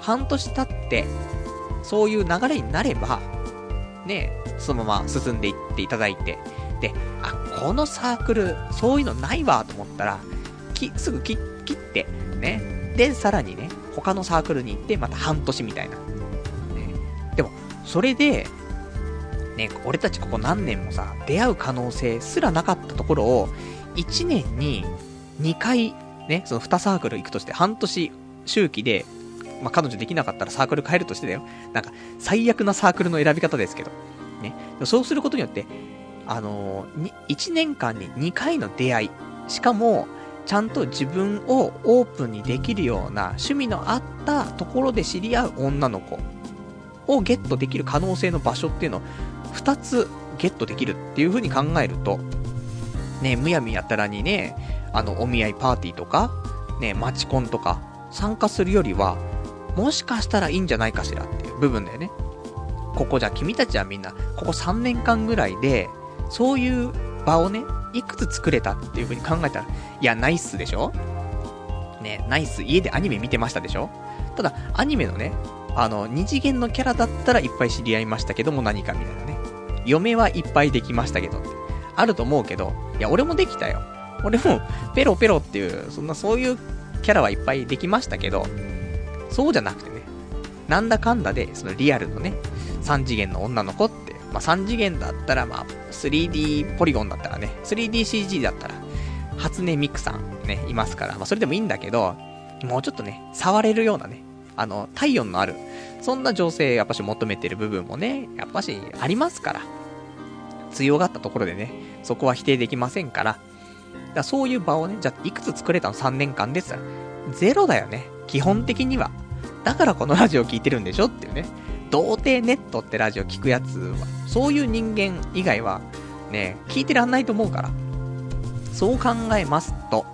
半年経って、そういう流れになれば、ね、そのまま進んでいっていただいて、で、あ、このサークル、そういうのないわと思ったら、き、すぐ切って、ね、で、さらにね、他のサークルに行って、また半年みたいな。ね、でも、それで、ね、俺たちここ何年もさ、出会う可能性すらなかったところを、1年に2回、ね、その2サークル行くとして、半年周期で、まあ、彼女できなかったらサークル変えるとしてだよ。なんか、最悪なサークルの選び方ですけど。ね。そうすることによって、あのー、1年間に2回の出会い。しかも、ちゃんと自分をオープンにできるような趣味のあったところで知り合う女の子をゲットできる可能性の場所っていうのを2つゲットできるっていう風に考えると、ね、むやみやたらにね、あの、お見合いパーティーとか、ね、マチコンとか、参加するよりは、もしかしたらいいんじゃないかしらっていう部分だよね。ここじゃ君たちはみんな、ここ3年間ぐらいで、そういう場をね、いくつ作れたっていう風に考えたら、いや、ナイスでしょ？ね、ナイス、家でアニメ見てましたでしょ？ただ、アニメのね、あの、二次元のキャラだったらいっぱい知り合いましたけども何かみたいなね。嫁はいっぱいできましたけどって。あると思うけど、いや、俺もできたよ。俺も、ペロペロっていう、そんなそういうキャラはいっぱいできましたけど、そうじゃなくてね、なんだかんだで、そのリアルのね、3次元の女の子って、まあ、3次元だったら、まあ、3D ポリゴンだったらね、3DCG だったら、初音ミクさんね、いますから、まあ、それでもいいんだけど、もうちょっとね、触れるようなね、あの、体温のある、そんな女性、やっぱし求めてる部分もね、やっぱしありますから。強がったところでね、そこは否定できませんから。だそういう場をね、じゃあ、いくつ作れたの ?3 年間ですゼロだよね。基本的には。だからこのラジオ聞いてるんでしょっていうね。童貞ネットってラジオ聞くやつは、そういう人間以外は、ね、聞いてらんないと思うから。そう考えますと、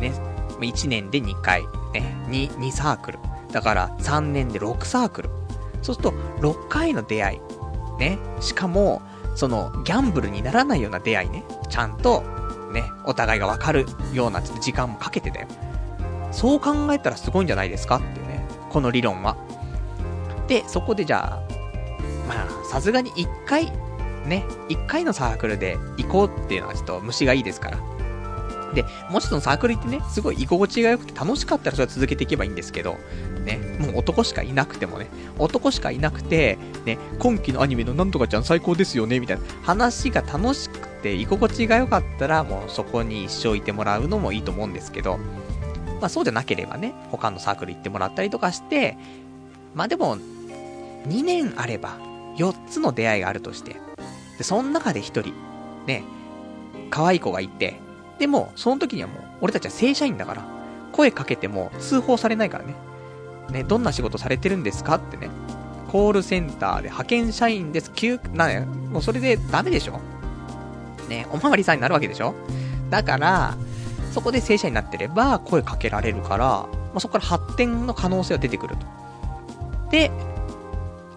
ね、1年で2回、ね、2、2サークル。だから3年で6サークル。そうすると6回の出会い。ね。しかも、そのギャンブルにならないような出会いね。ちゃんと、ね、お互いがわかるような時間もかけてだよ。そう考えたらすごいんじゃないですかっていうね。この理論は。で、そこでじゃあ、まあ、さすがに1回、ね、1回のサークルで行こうっていうのはちょっと虫がいいですから。で、もしそのサークル行ってね、すごい居心地が良くて楽しかったらそれは続けていけばいいんですけど、ね、もう男しかいなくてもね、男しかいなくて、ね、今期のアニメのなんとかちゃん最高ですよね、みたいな話が楽しくて居心地が良かったら、もうそこに一生いてもらうのもいいと思うんですけど、まあそうじゃなければね、他のサークル行ってもらったりとかして、まあでも、2年あれば、4つの出会いがあるとして、で、その中で1人、ね、可愛い子がいて、でも、その時にはもう、俺たちは正社員だから、声かけても通報されないからね。ね、どんな仕事されてるんですかってね。コールセンターで派遣社員です。急、な、もうそれでダメでしょね、おまわりさんになるわけでしょだから、そこで正社員になってれば声かけられるから、まあ、そこから発展の可能性が出てくると。で、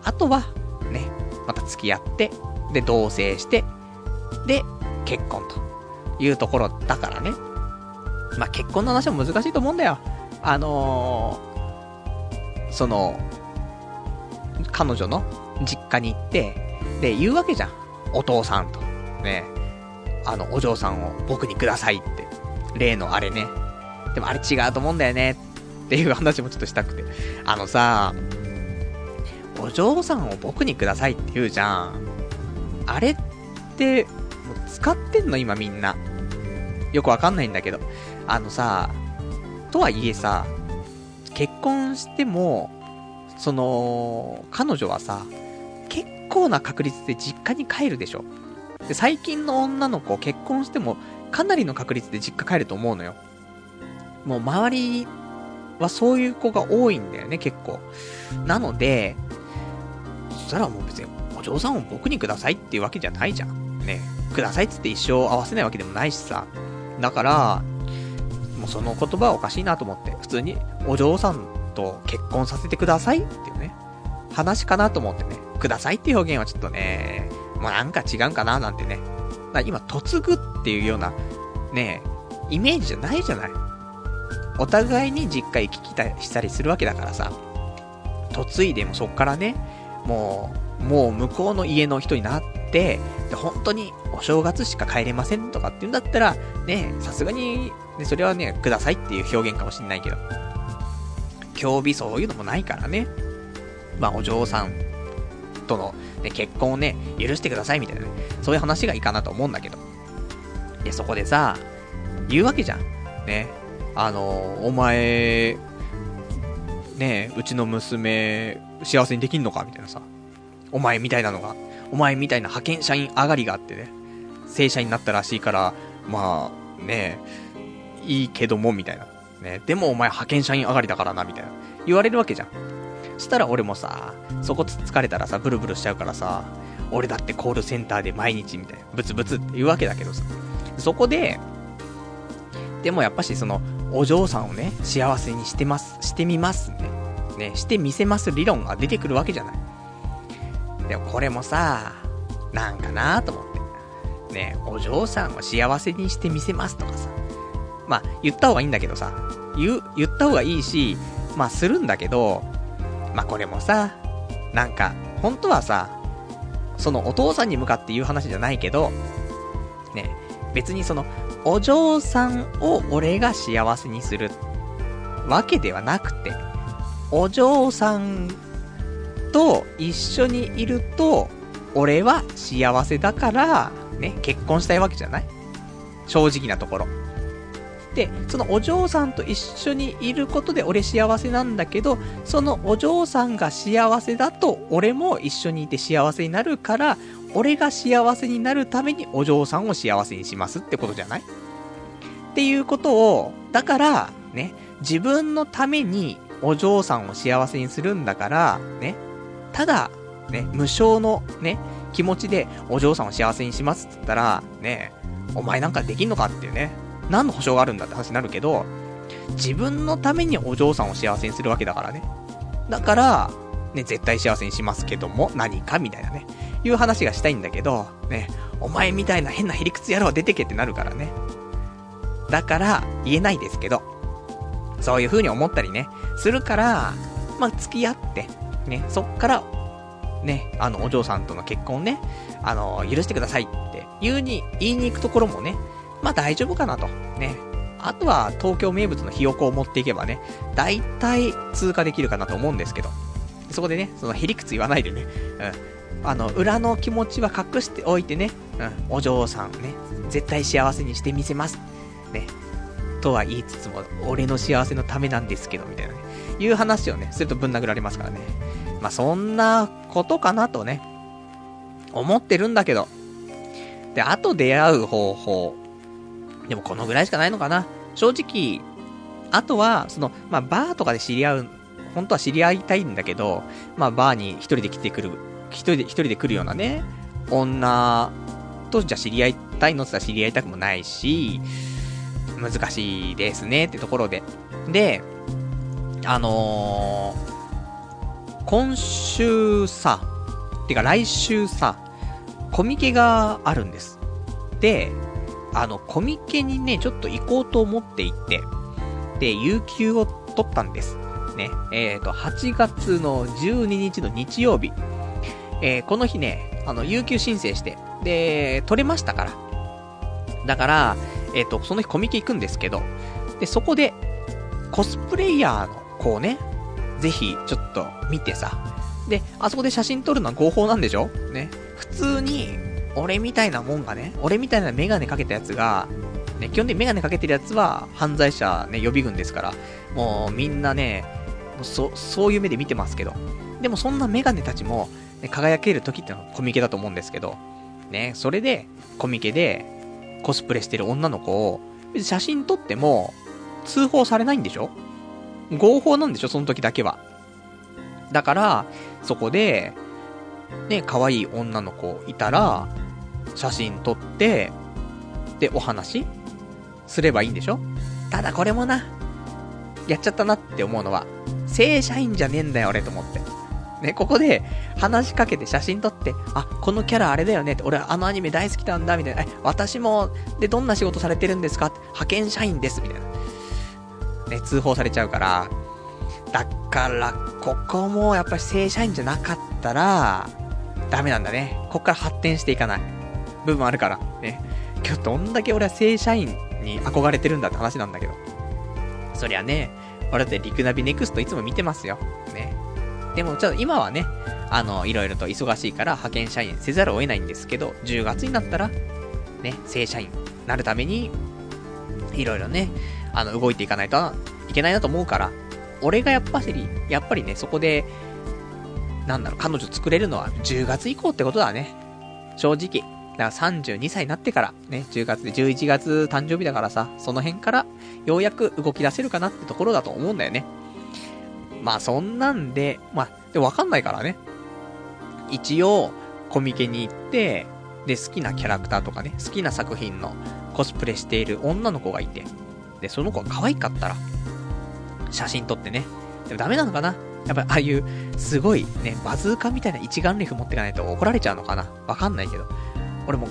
あとは、ね、また付き合って、で、同棲して、で、結婚と。いうところだからね。まあ、結婚の話も難しいと思うんだよ。あのー、その、彼女の実家に行って、で、言うわけじゃん。お父さんと。ね。あの、お嬢さんを僕にくださいって。例のあれね。でもあれ違うと思うんだよね。っていう話もちょっとしたくて。あのさ、お嬢さんを僕にくださいって言うじゃん。あれって、使ってんの今みんな。よくわかんないんだけど。あのさ、とはいえさ、結婚しても、その、彼女はさ、結構な確率で実家に帰るでしょ。で、最近の女の子、結婚しても、かなりの確率で実家帰ると思うのよ。もう周りはそういう子が多いんだよね、結構。なので、そしたらもう別に、お嬢さんを僕にくださいっていうわけじゃないじゃん。ね。くださいっつって一生合わせないわけでもないしさ。だから、もうその言葉はおかしいなと思って、普通にお嬢さんと結婚させてくださいっていうね、話かなと思ってね、くださいっていう表現はちょっとね、もうなんか違うかななんてね。今、嫁ぐっていうような、ね、イメージじゃないじゃない。お互いに実家行き来したりするわけだからさ、嫁いでもそっからね、もう、もう向こうの家の人になって、で、本当にお正月しか帰れませんとかって言うんだったら、ね、さすがに、ね、それはね、くださいっていう表現かもしんないけど。今日日そういうのもないからね。まあ、お嬢さんとの、ね、結婚をね、許してくださいみたいなね、そういう話がいいかなと思うんだけど。で、そこでさ、言うわけじゃん。ね。あの、お前、ねうちの娘、幸せにできんのか？みたいなさ。お前みたいなのが、お前みたいな派遣社員上がりがあってね、正社員になったらしいから、まあ、ねえいいけども、みたいな。ね、でもお前派遣社員上がりだからな、みたいな。言われるわけじゃん。したら俺もさ、そこつつかれたらさ、ブルブルしちゃうからさ、俺だってコールセンターで毎日みたいな、ブツブツって言うわけだけどさ。そこで、でもやっぱしその、お嬢さんをね、幸せにしてます、してみますね。ね、してみせます理論が出てくるわけじゃない。でもこれもさ、なんかなと思って。ね、お嬢さんを幸せにしてみせますとかさ。まあ、言った方がいいんだけどさ、言、言った方がいいし、まあするんだけど、まあこれもさ、なんか、本当はさ、そのお父さんに向かって言う話じゃないけど、ね、別にその、お嬢さんを俺が幸せにするわけではなくて、お嬢さんと一緒にいると、俺は幸せだから、ね、結婚したいわけじゃない？正直なところ。で、そのお嬢さんと一緒にいることで俺幸せなんだけど、そのお嬢さんが幸せだと俺も一緒にいて幸せになるから、俺が幸せになるためにお嬢さんを幸せにしますってことじゃない？っていうことを、だから、ね、自分のためにお嬢さんを幸せにするんだから、ね、ただ、ね、無償のね、気持ちでお嬢さんを幸せにしますって言ったら、ね、お前なんかできんのかっていうね、何の保証があるんだって話になるけど、自分のためにお嬢さんを幸せにするわけだからね。だから、ね、絶対幸せにしますけども、何かみたいなね、いう話がしたいんだけど、ね、お前みたいな変なへりくつ野郎出てけってなるからね。だから、言えないですけど、そういう風に思ったりね、するから、まあ、付き合って、ね、そっから、ね、あの、お嬢さんとの結婚ね、あの、許してくださいって言うに、言いに行くところもね、まあ大丈夫かなと。ね。あとは東京名物のひよこを持っていけばね、大体通過できるかなと思うんですけど。そこでね、そのへりくつ言わないでね、うん。あの、裏の気持ちは隠しておいてね、うん、お嬢さんね、絶対幸せにしてみせます。ね。とは言いつつも、俺の幸せのためなんですけど、みたいなね。いう話をね、するとぶん殴られますからね。まあ、そんなことかなとね、思ってるんだけど。で、あと出会う方法。でもこのぐらいしかないのかな。正直、あとは、その、まあ、バーとかで知り合う、本当は知り合いたいんだけど、まあ、バーに一人で来てくる、一人で、一人で来るようなね、女と、じゃ知り合いたいのって言ったら知り合いたくもないし、難しいですねってところで。で、あのー、今週さ、てか来週さ、コミケがあるんです。で、あの、コミケにね、ちょっと行こうと思っていて、で、有給を取ったんです。ね。えっ、ー、と、8月の12日の日曜日。えー、この日ね、あの、有給申請して、で、取れましたから。だから、えっ、ー、と、その日コミケ行くんですけど、で、そこで、コスプレイヤーの子をね、ぜひ、ちょっと見てさ、で、あそこで写真撮るのは合法なんでしょ？ね。普通に、俺みたいなもんがね、俺みたいなメガネかけたやつが、ね、基本的にメガネかけてるやつは犯罪者ね、予備軍ですから、もうみんなね、もうそ、そういう目で見てますけど。でもそんなメガネたちも、ね、輝ける時ってのはコミケだと思うんですけど、ね、それで、コミケで、コスプレしてる女の子を、別に写真撮っても、通報されないんでしょ？合法なんでしょその時だけは。だから、そこで、ね、可愛い女の子いたら、写真撮って、で、お話すればいいんでしょ？ただこれもな、やっちゃったなって思うのは、正社員じゃねえんだよ、俺と思って。ね、ここで話しかけて写真撮って、あ、このキャラあれだよねって、俺あのアニメ大好きなんだ、みたいな。え、私も、で、どんな仕事されてるんですか？派遣社員です、みたいな。ね、通報されちゃうから。だから、ここもやっぱり正社員じゃなかったら、ダメなんだね。こっから発展していかない。部分あるから。ね。今日どんだけ俺は正社員に憧れてるんだって話なんだけど。そりゃね、俺だってリクナビネクストいつも見てますよ。ね。でも、ちょっと今はね、あの、いろいろと忙しいから派遣社員せざるを得ないんですけど、10月になったら、ね、正社員になるために、いろいろね、あの、動いていかないといけないなと思うから、俺がやっぱり、やっぱりね、そこで、なんだろう、彼女作れるのは10月以降ってことだね。正直。だから32歳になってから、ね、10月で11月誕生日だからさ、その辺からようやく動き出せるかなってところだと思うんだよね。まあそんなんで、まあ、でわかんないからね。一応、コミケに行って、で、好きなキャラクターとかね、好きな作品のコスプレしている女の子がいて、で、その子が可愛かったら、写真撮ってね。でもダメなのかな？やっぱああいう、すごいね、バズーカみたいな一眼レフ持ってかないと怒られちゃうのかな？わかんないけど。俺も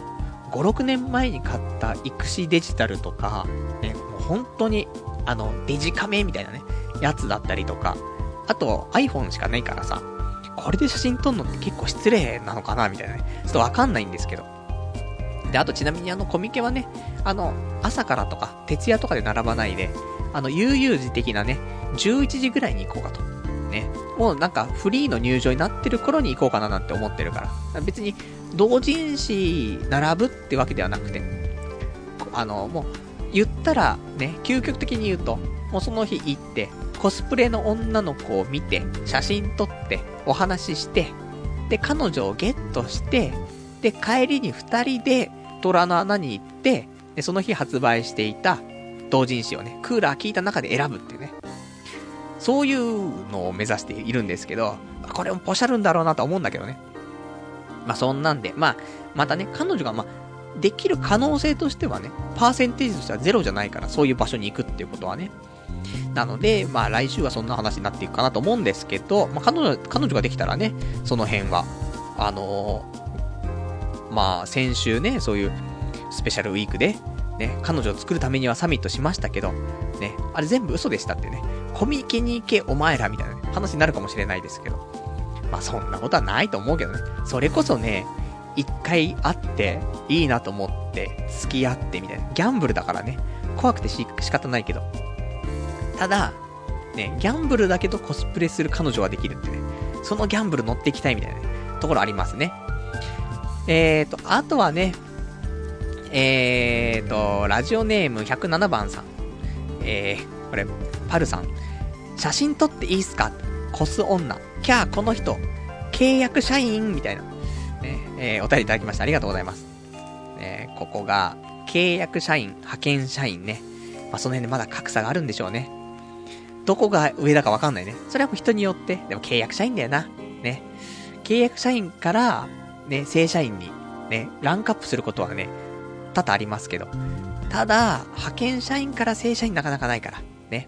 5、6年前に買ったイクシデジタルとか、ね、もう本当に、あの、デジカメみたいなね、やつだったりとか、あと iPhone しかないからさ、これで写真撮るのって結構失礼なのかな？みたいなね、ちょっとわかんないんですけど。で、あとちなみにあのコミケはね、あの、朝からとか、徹夜とかで並ばないで、あの、悠々自適なね、11時ぐらいに行こうかと。ね。もうなんかフリーの入場になってる頃に行こうかななんて思ってるから。別に同人誌並ぶってわけではなくて、あの、もう、言ったらね、究極的に言うと、もうその日行って、コスプレの女の子を見て、写真撮って、お話しして、で、彼女をゲットして、で、帰りに二人で虎の穴に行って、で、その日発売していた同人誌をね、クーラー効いた中で選ぶっていうね。そういうのを目指しているんですけど、これもポシャるんだろうなと思うんだけどね。まあそんなんで、まあ、またね、彼女がまあ、できる可能性としてはね、パーセンテージとしてはゼロじゃないから、そういう場所に行くっていうことはね。なので、まあ来週はそんな話になっていくかなと思うんですけど、まあ彼女、彼女ができたらね、その辺は、あのー、まあ先週ね、そういうスペシャルウィークで、ね、彼女を作るためにはサミットしましたけど、ね、あれ全部嘘でしたってね、コミケに行けお前らみたいな、ね、話になるかもしれないですけど、まあそんなことはないと思うけどね。それこそね、一回会っていいなと思って付き合ってみたいな。ギャンブルだからね。怖くてし仕方ないけど。ただ、ね、ギャンブルだけどコスプレする彼女はできるってね。そのギャンブル乗っていきたいみたいな、ね、ところありますね。えーと、あとはね、えーと、ラジオネーム107番さん。えー、これ、パルさん。写真撮っていいっすか？コス女。キャー、この人。契約社員みたいな。ね、えー、お便りいただきました。ありがとうございます。ね、ここが、契約社員、派遣社員ね。まあ、その辺でまだ格差があるんでしょうね。どこが上だかわかんないね。それはもう人によって。でも契約社員だよな。ね。契約社員から、ね、正社員に、ね、ランクアップすることはね、多々ありますけど。ただ、派遣社員から正社員なかなかないから。ね。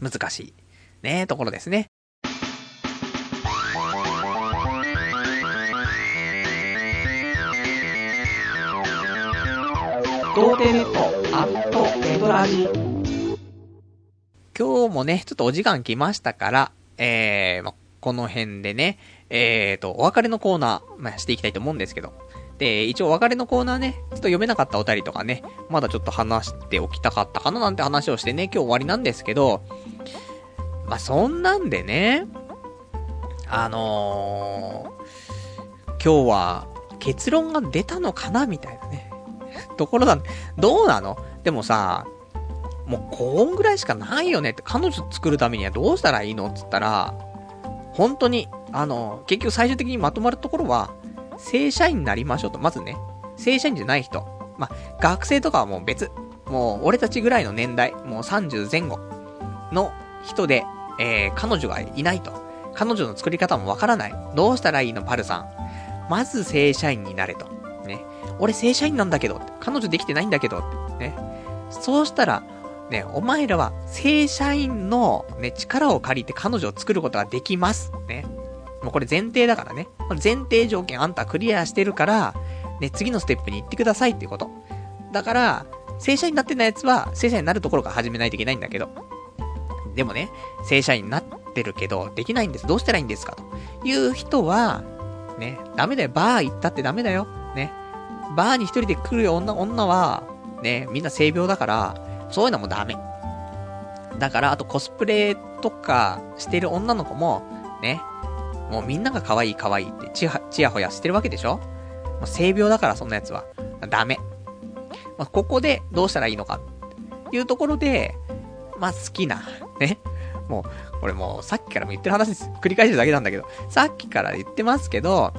難しい。ねところですね。今日もね、ちょっとお時間来ましたから、えー、ま、この辺でね、えーと、お別れのコーナー、まあ、していきたいと思うんですけど、で、一応お別れのコーナーね、ちょっと読めなかったお便りとかね、まだちょっと話しておきたかったかななんて話をしてね、今日終わりなんですけど、まあ、そんなんでね、あのー、今日は結論が出たのかなみたいなね。ところだ、どうなの？でもさ、もう5音ぐらいしかないよねって、彼女作るためにはどうしたらいいの？っつったら、本当に、あの、結局最終的にまとまるところは、正社員になりましょうと。まずね、正社員じゃない人。ま、学生とかはもう別。もう、俺たちぐらいの年代、もう30前後の人で、えー、彼女がいないと。彼女の作り方もわからない。どうしたらいいの、パルさん。まず正社員になれと。ね。俺正社員なんだけど。彼女できてないんだけど。ね。そうしたら、ね、お前らは正社員のね、力を借りて彼女を作ることができます。ね。もうこれ前提だからね。これ前提条件あんたクリアしてるから、ね、次のステップに行ってくださいっていうこと。だから、正社員になってないやつは、正社員になるところから始めないといけないんだけど。でもね、正社員になってるけど、できないんです。どうしたらいいんですか？という人は、ね、ダメだよ。バー行ったってダメだよ。ね。バーに一人で来る女、女は、ね、みんな性病だから、そういうのもダメ。だから、あとコスプレとかしてる女の子も、ね。もうみんなが可愛い可愛いってちや、ちやほやしてるわけでしょ？もう性病だからそんなやつは。ダメ。まあ、ここでどうしたらいいのか、いうところで、まあ、好きな、ね。もう、これもうさっきからも言ってる話です。繰り返してるだけなんだけど、さっきから言ってますけど、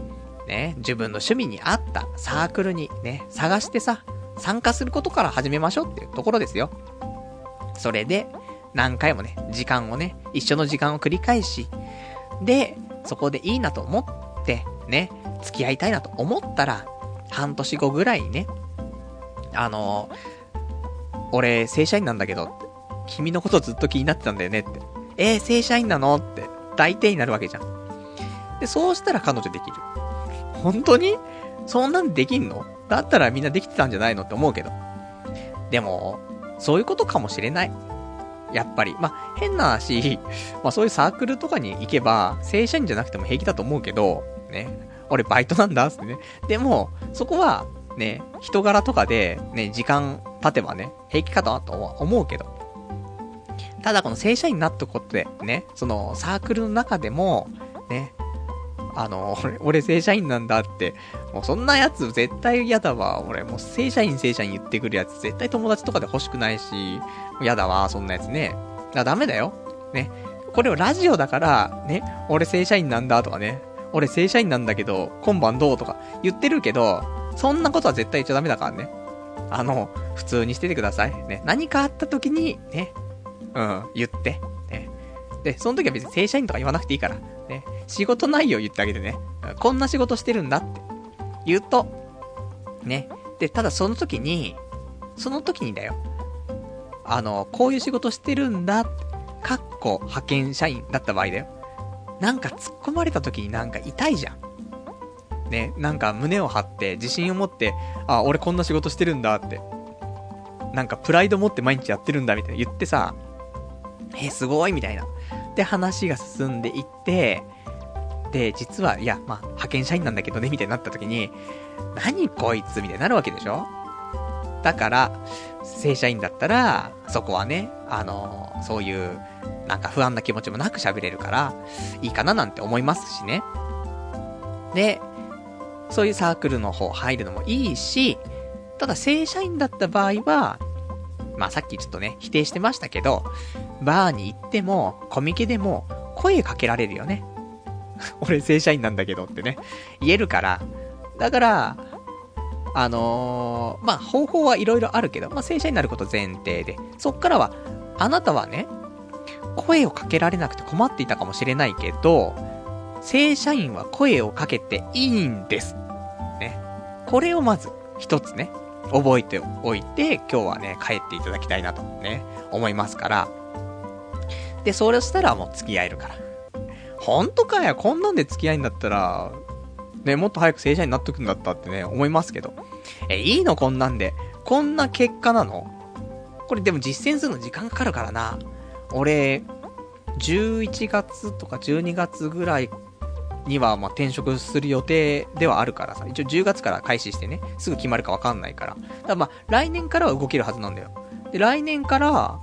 ね、自分の趣味に合ったサークルにね、探してさ、参加することから始めましょうっていうところですよ。それで、何回もね、時間をね、一緒の時間を繰り返し、で、そこでいいなと思って、ね、付き合いたいなと思ったら、半年後ぐらいにね、あの俺、正社員なんだけど、君のことずっと気になってたんだよねって。えー、正社員なのって、大抵になるわけじゃん。で、そうしたら彼女できる。本当に？そんなんできんの？だったらみんなできてたんじゃないのって思うけど。でも、そういうことかもしれない。やっぱり。まあ、変な話、まあそういうサークルとかに行けば、正社員じゃなくても平気だと思うけど、ね。俺バイトなんだってね。でも、そこは、ね、人柄とかで、ね、時間経てばね、平気かなとは思うけど。ただこの正社員になったことで、ね、そのサークルの中でも、ね、あの、俺、俺正社員なんだって、もうそんなやつ絶対嫌だわ。俺もう正社員正社員言ってくるやつ絶対友達とかで欲しくないし、嫌だわ、そんなやつね。だダメだよ。ね。これをラジオだから、ね、俺正社員なんだとかね、俺正社員なんだけど、今晩どうとか言ってるけど、そんなことは絶対言っちゃダメだからね。あの、普通にしててください。ね。何かあった時に、ね、うん、言って。で、その時は別に正社員とか言わなくていいから。ね。仕事内容言ってあげてね。こんな仕事してるんだって言うと、ね。で、ただその時に、その時にだよ。あの、こういう仕事してるんだ、かっこ派遣社員だった場合だよ。なんか突っ込まれた時になんか痛いじゃん。ね、なんか胸を張って自信を持って、あ、俺こんな仕事してるんだって。なんかプライド持って毎日やってるんだみたいな言ってさ、えすごいみたいな。で、話が進んでいって、で、実は、いや、まあ、派遣社員なんだけどね、みたいになった時に、何こいつみたいになるわけでしょ？だから、正社員だったら、そこはね、あの、そういう、なんか不安な気持ちもなく喋れるから、いいかななんて思いますしね。で、そういうサークルの方入るのもいいし、ただ正社員だった場合は、まあさっきちょっとね、否定してましたけど、バーに行っても、コミケでも、声かけられるよね。俺正社員なんだけどってね、言えるから、だから、あのー、まあ、方法はいろいろあるけど、まあ、正社員になること前提で、そっからは、あなたはね、声をかけられなくて困っていたかもしれないけど、正社員は声をかけていいんです。ね。これをまず、一つね、覚えておいて、今日はね、帰っていただきたいなとね、思いますから。で、それをしたらもう付き合えるから。ほんとかよ、こんなんで付き合いんだったら、ね、もっと早く正社員になっとくんだったってね、思いますけど。え、いいの？こんなんで。こんな結果なの？これでも実践するの時間かかるからな。俺、11月とか12月ぐらいには、ま、転職する予定ではあるからさ。一応10月から開始してね、すぐ決まるかわかんないから。だからまあ、来年からは動けるはずなんだよ。で、来年から、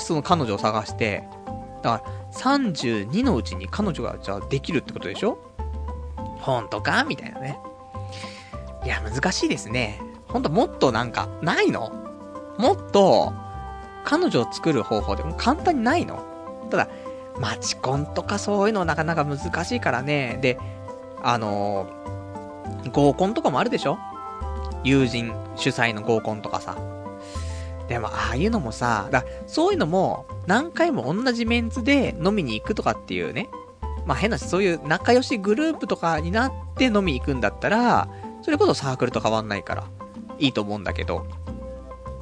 その彼女を探して、だから、32のうちに彼女がじゃあできるってことでしょ？ほんとか？みたいなね。いや、難しいですね。ほんともっとなんか、ないの？もっと、彼女を作る方法でも簡単にないの？ただ、マチコンとかそういうのなかなか難しいからね。で、あのー、合コンとかもあるでしょ？友人主催の合コンとかさ。でも、ああいうのもさ、だそういうのも、何回も同じメンツで飲みに行くとかっていうね。まあ変なし、そういう仲良しグループとかになって飲み行くんだったら、それこそサークルと変わんないから、いいと思うんだけど、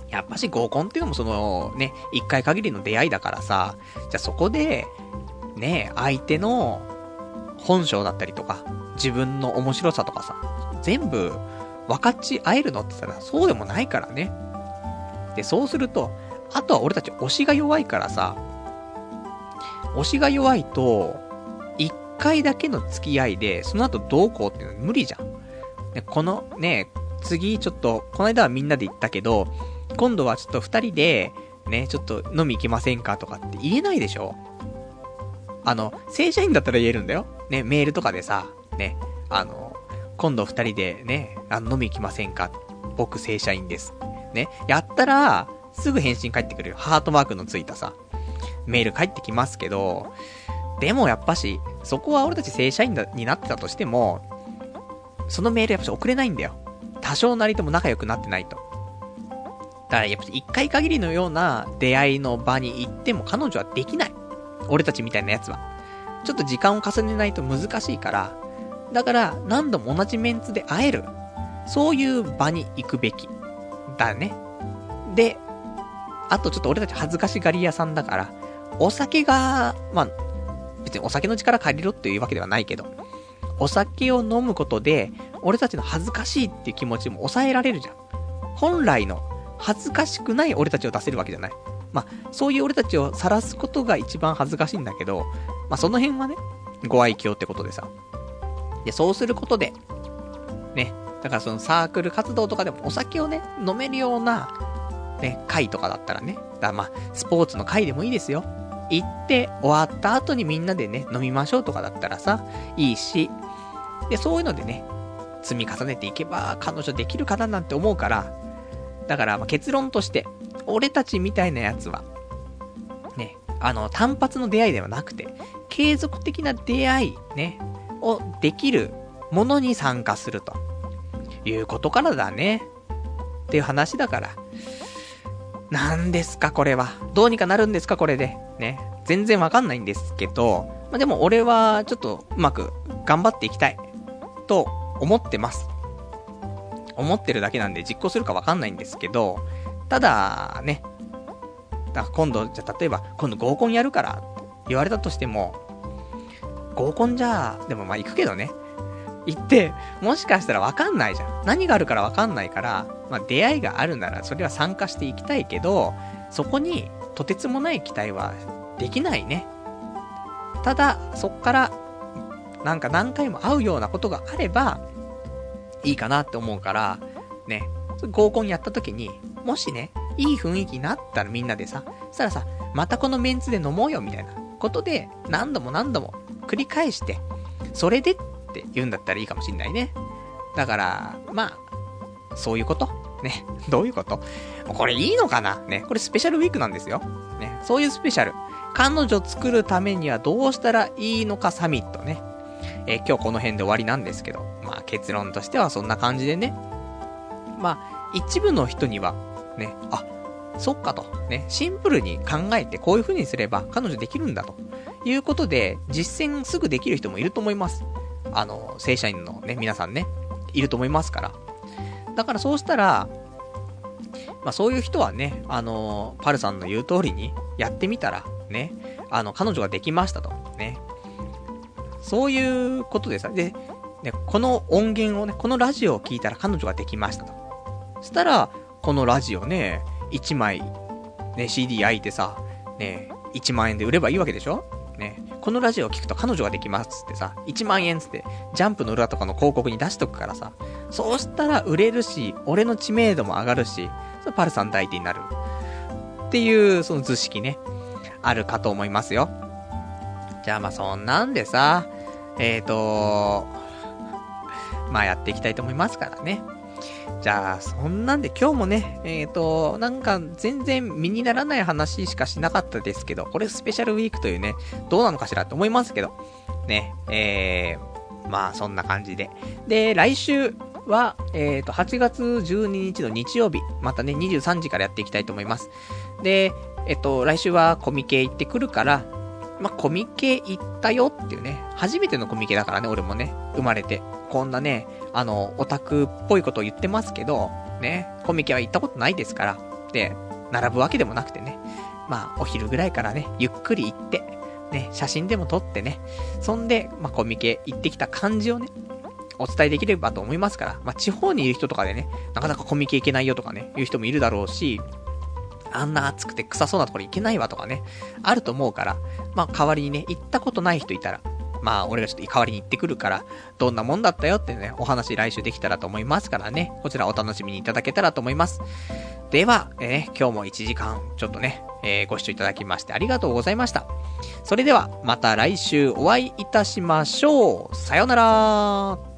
やっぱし合コンっていうのもその、ね、一回限りの出会いだからさ、じゃあそこで、ね、相手の本性だったりとか、自分の面白さとかさ、全部分かち合えるのって言ったらそうでもないからね。で、そうすると、あとは俺たち推しが弱いからさ、推しが弱いと、一回だけの付き合いで、その後どうこうっていうの無理じゃん。でこのね、次ちょっと、この間はみんなで行ったけど、今度はちょっと二人で、ね、ちょっと飲み行きませんかとかって言えないでしょあの、正社員だったら言えるんだよ。ね、メールとかでさ、ね、あの、今度二人でね、あの、飲み行きませんか僕正社員です。ね、やったら、すぐ返信返ってくるよ。ハートマークのついたさ、メール返ってきますけど、でもやっぱし、そこは俺たち正社員だになってたとしても、そのメールやっぱし送れないんだよ。多少なりとも仲良くなってないと。だからやっぱ一回限りのような出会いの場に行っても彼女はできない。俺たちみたいなやつは。ちょっと時間を重ねないと難しいから、だから何度も同じメンツで会える。そういう場に行くべき。だね。で、あとちょっと俺たち恥ずかしがり屋さんだから、お酒が、まあ、別にお酒の力借りろっていうわけではないけど、お酒を飲むことで、俺たちの恥ずかしいっていう気持ちも抑えられるじゃん。本来の恥ずかしくない俺たちを出せるわけじゃない。まあ、そういう俺たちを晒すことが一番恥ずかしいんだけど、まあ、その辺はね、ご愛嬌ってことでさ。で、そうすることで、ね、だからそのサークル活動とかでもお酒をね、飲めるような、ね、会とかだったらね、だまあ、スポーツの会でもいいですよ。行って終わった後にみんなでね、飲みましょうとかだったらさ、いいし、で、そういうのでね、積み重ねていけば彼女できるかななんて思うから、だからま結論として、俺たちみたいなやつは、ね、あの、単発の出会いではなくて、継続的な出会い、ね、をできるものに参加すると。いうことからだね。っていう話だから。何ですか、これは。どうにかなるんですか、これで。ね。全然わかんないんですけど、まあ、でも俺はちょっとうまく頑張っていきたい。と思ってます。思ってるだけなんで実行するかわかんないんですけど、ただ、ね。だ今度、じゃ例えば、今度合コンやるから、言われたとしても、合コンじゃ、でもまあ行くけどね。行って、もしかしたらわかんないじゃん。何があるからわかんないから、まあ出会いがあるならそれは参加していきたいけど、そこにとてつもない期待はできないね。ただ、そっから、なんか何回も会うようなことがあれば、いいかなって思うから、ね、合コンやった時に、もしね、いい雰囲気になったらみんなでさ、そしたらさ、またこのメンツで飲もうよみたいなことで、何度も何度も繰り返して、それでって言うんだったらいいかもしんないね。だから、まあ、そういうこと？ね。どういうこと？これいいのかな？ね。これスペシャルウィークなんですよ。ね。そういうスペシャル。彼女作るためにはどうしたらいいのかサミットね。えー、今日この辺で終わりなんですけど、まあ結論としてはそんな感じでね。まあ、一部の人には、ね、あ、そっかと、ね、シンプルに考えてこういう風にすれば彼女できるんだということで、実践すぐできる人もいると思います。あの、正社員のね、皆さんね、いると思いますから。だからそうしたら、まあそういう人はね、あの、パルさんの言う通りにやってみたら、ね、あの、彼女ができましたと。ね。そういうことでさ、で、ね、この音源をね、このラジオを聞いたら彼女ができましたと。そしたら、このラジオね、1枚、ね、CD 焼いてさ、ね、1万円で売ればいいわけでしょ？ね、このラジオを聞くと彼女ができますってさ、1万円つって、ジャンプの裏とかの広告に出しとくからさ、そうしたら売れるし、俺の知名度も上がるし、そパルさん大手になる。っていう、その図式ね、あるかと思いますよ。じゃあまあそんなんでさ、えーと、まあやっていきたいと思いますからね。じゃあ、そんなんで今日もね、えっ、ー、と、なんか全然身にならない話しかしなかったですけど、これスペシャルウィークというね、どうなのかしらって思いますけど、ね、えー、まあそんな感じで。で、来週は、えっ、ー、と、8月12日の日曜日、またね、23時からやっていきたいと思います。で、えっ、と、来週はコミケ行ってくるから、まあ、コミケ行ったよっていうね、初めてのコミケだからね、俺もね、生まれて。こんなね、あの、オタクっぽいことを言ってますけど、ね、コミケは行ったことないですから、で、並ぶわけでもなくてね、まあ、お昼ぐらいからね、ゆっくり行って、ね、写真でも撮ってね、そんで、まあ、コミケ行ってきた感じをね、お伝えできればと思いますから、まあ、地方にいる人とかでね、なかなかコミケ行けないよとかね、いう人もいるだろうし、あんな暑くて臭そうなところ行けないわとかね、あると思うから、まあ代わりにね、行ったことない人いたら、まあ、俺がちょっと代わりに行ってくるから、どんなもんだったよってね、お話来週できたらと思いますからね、こちらお楽しみにいただけたらと思います。では、えー、今日も1時間、ちょっとね、えー、ご視聴いただきましてありがとうございました。それでは、また来週お会いいたしましょう。さようなら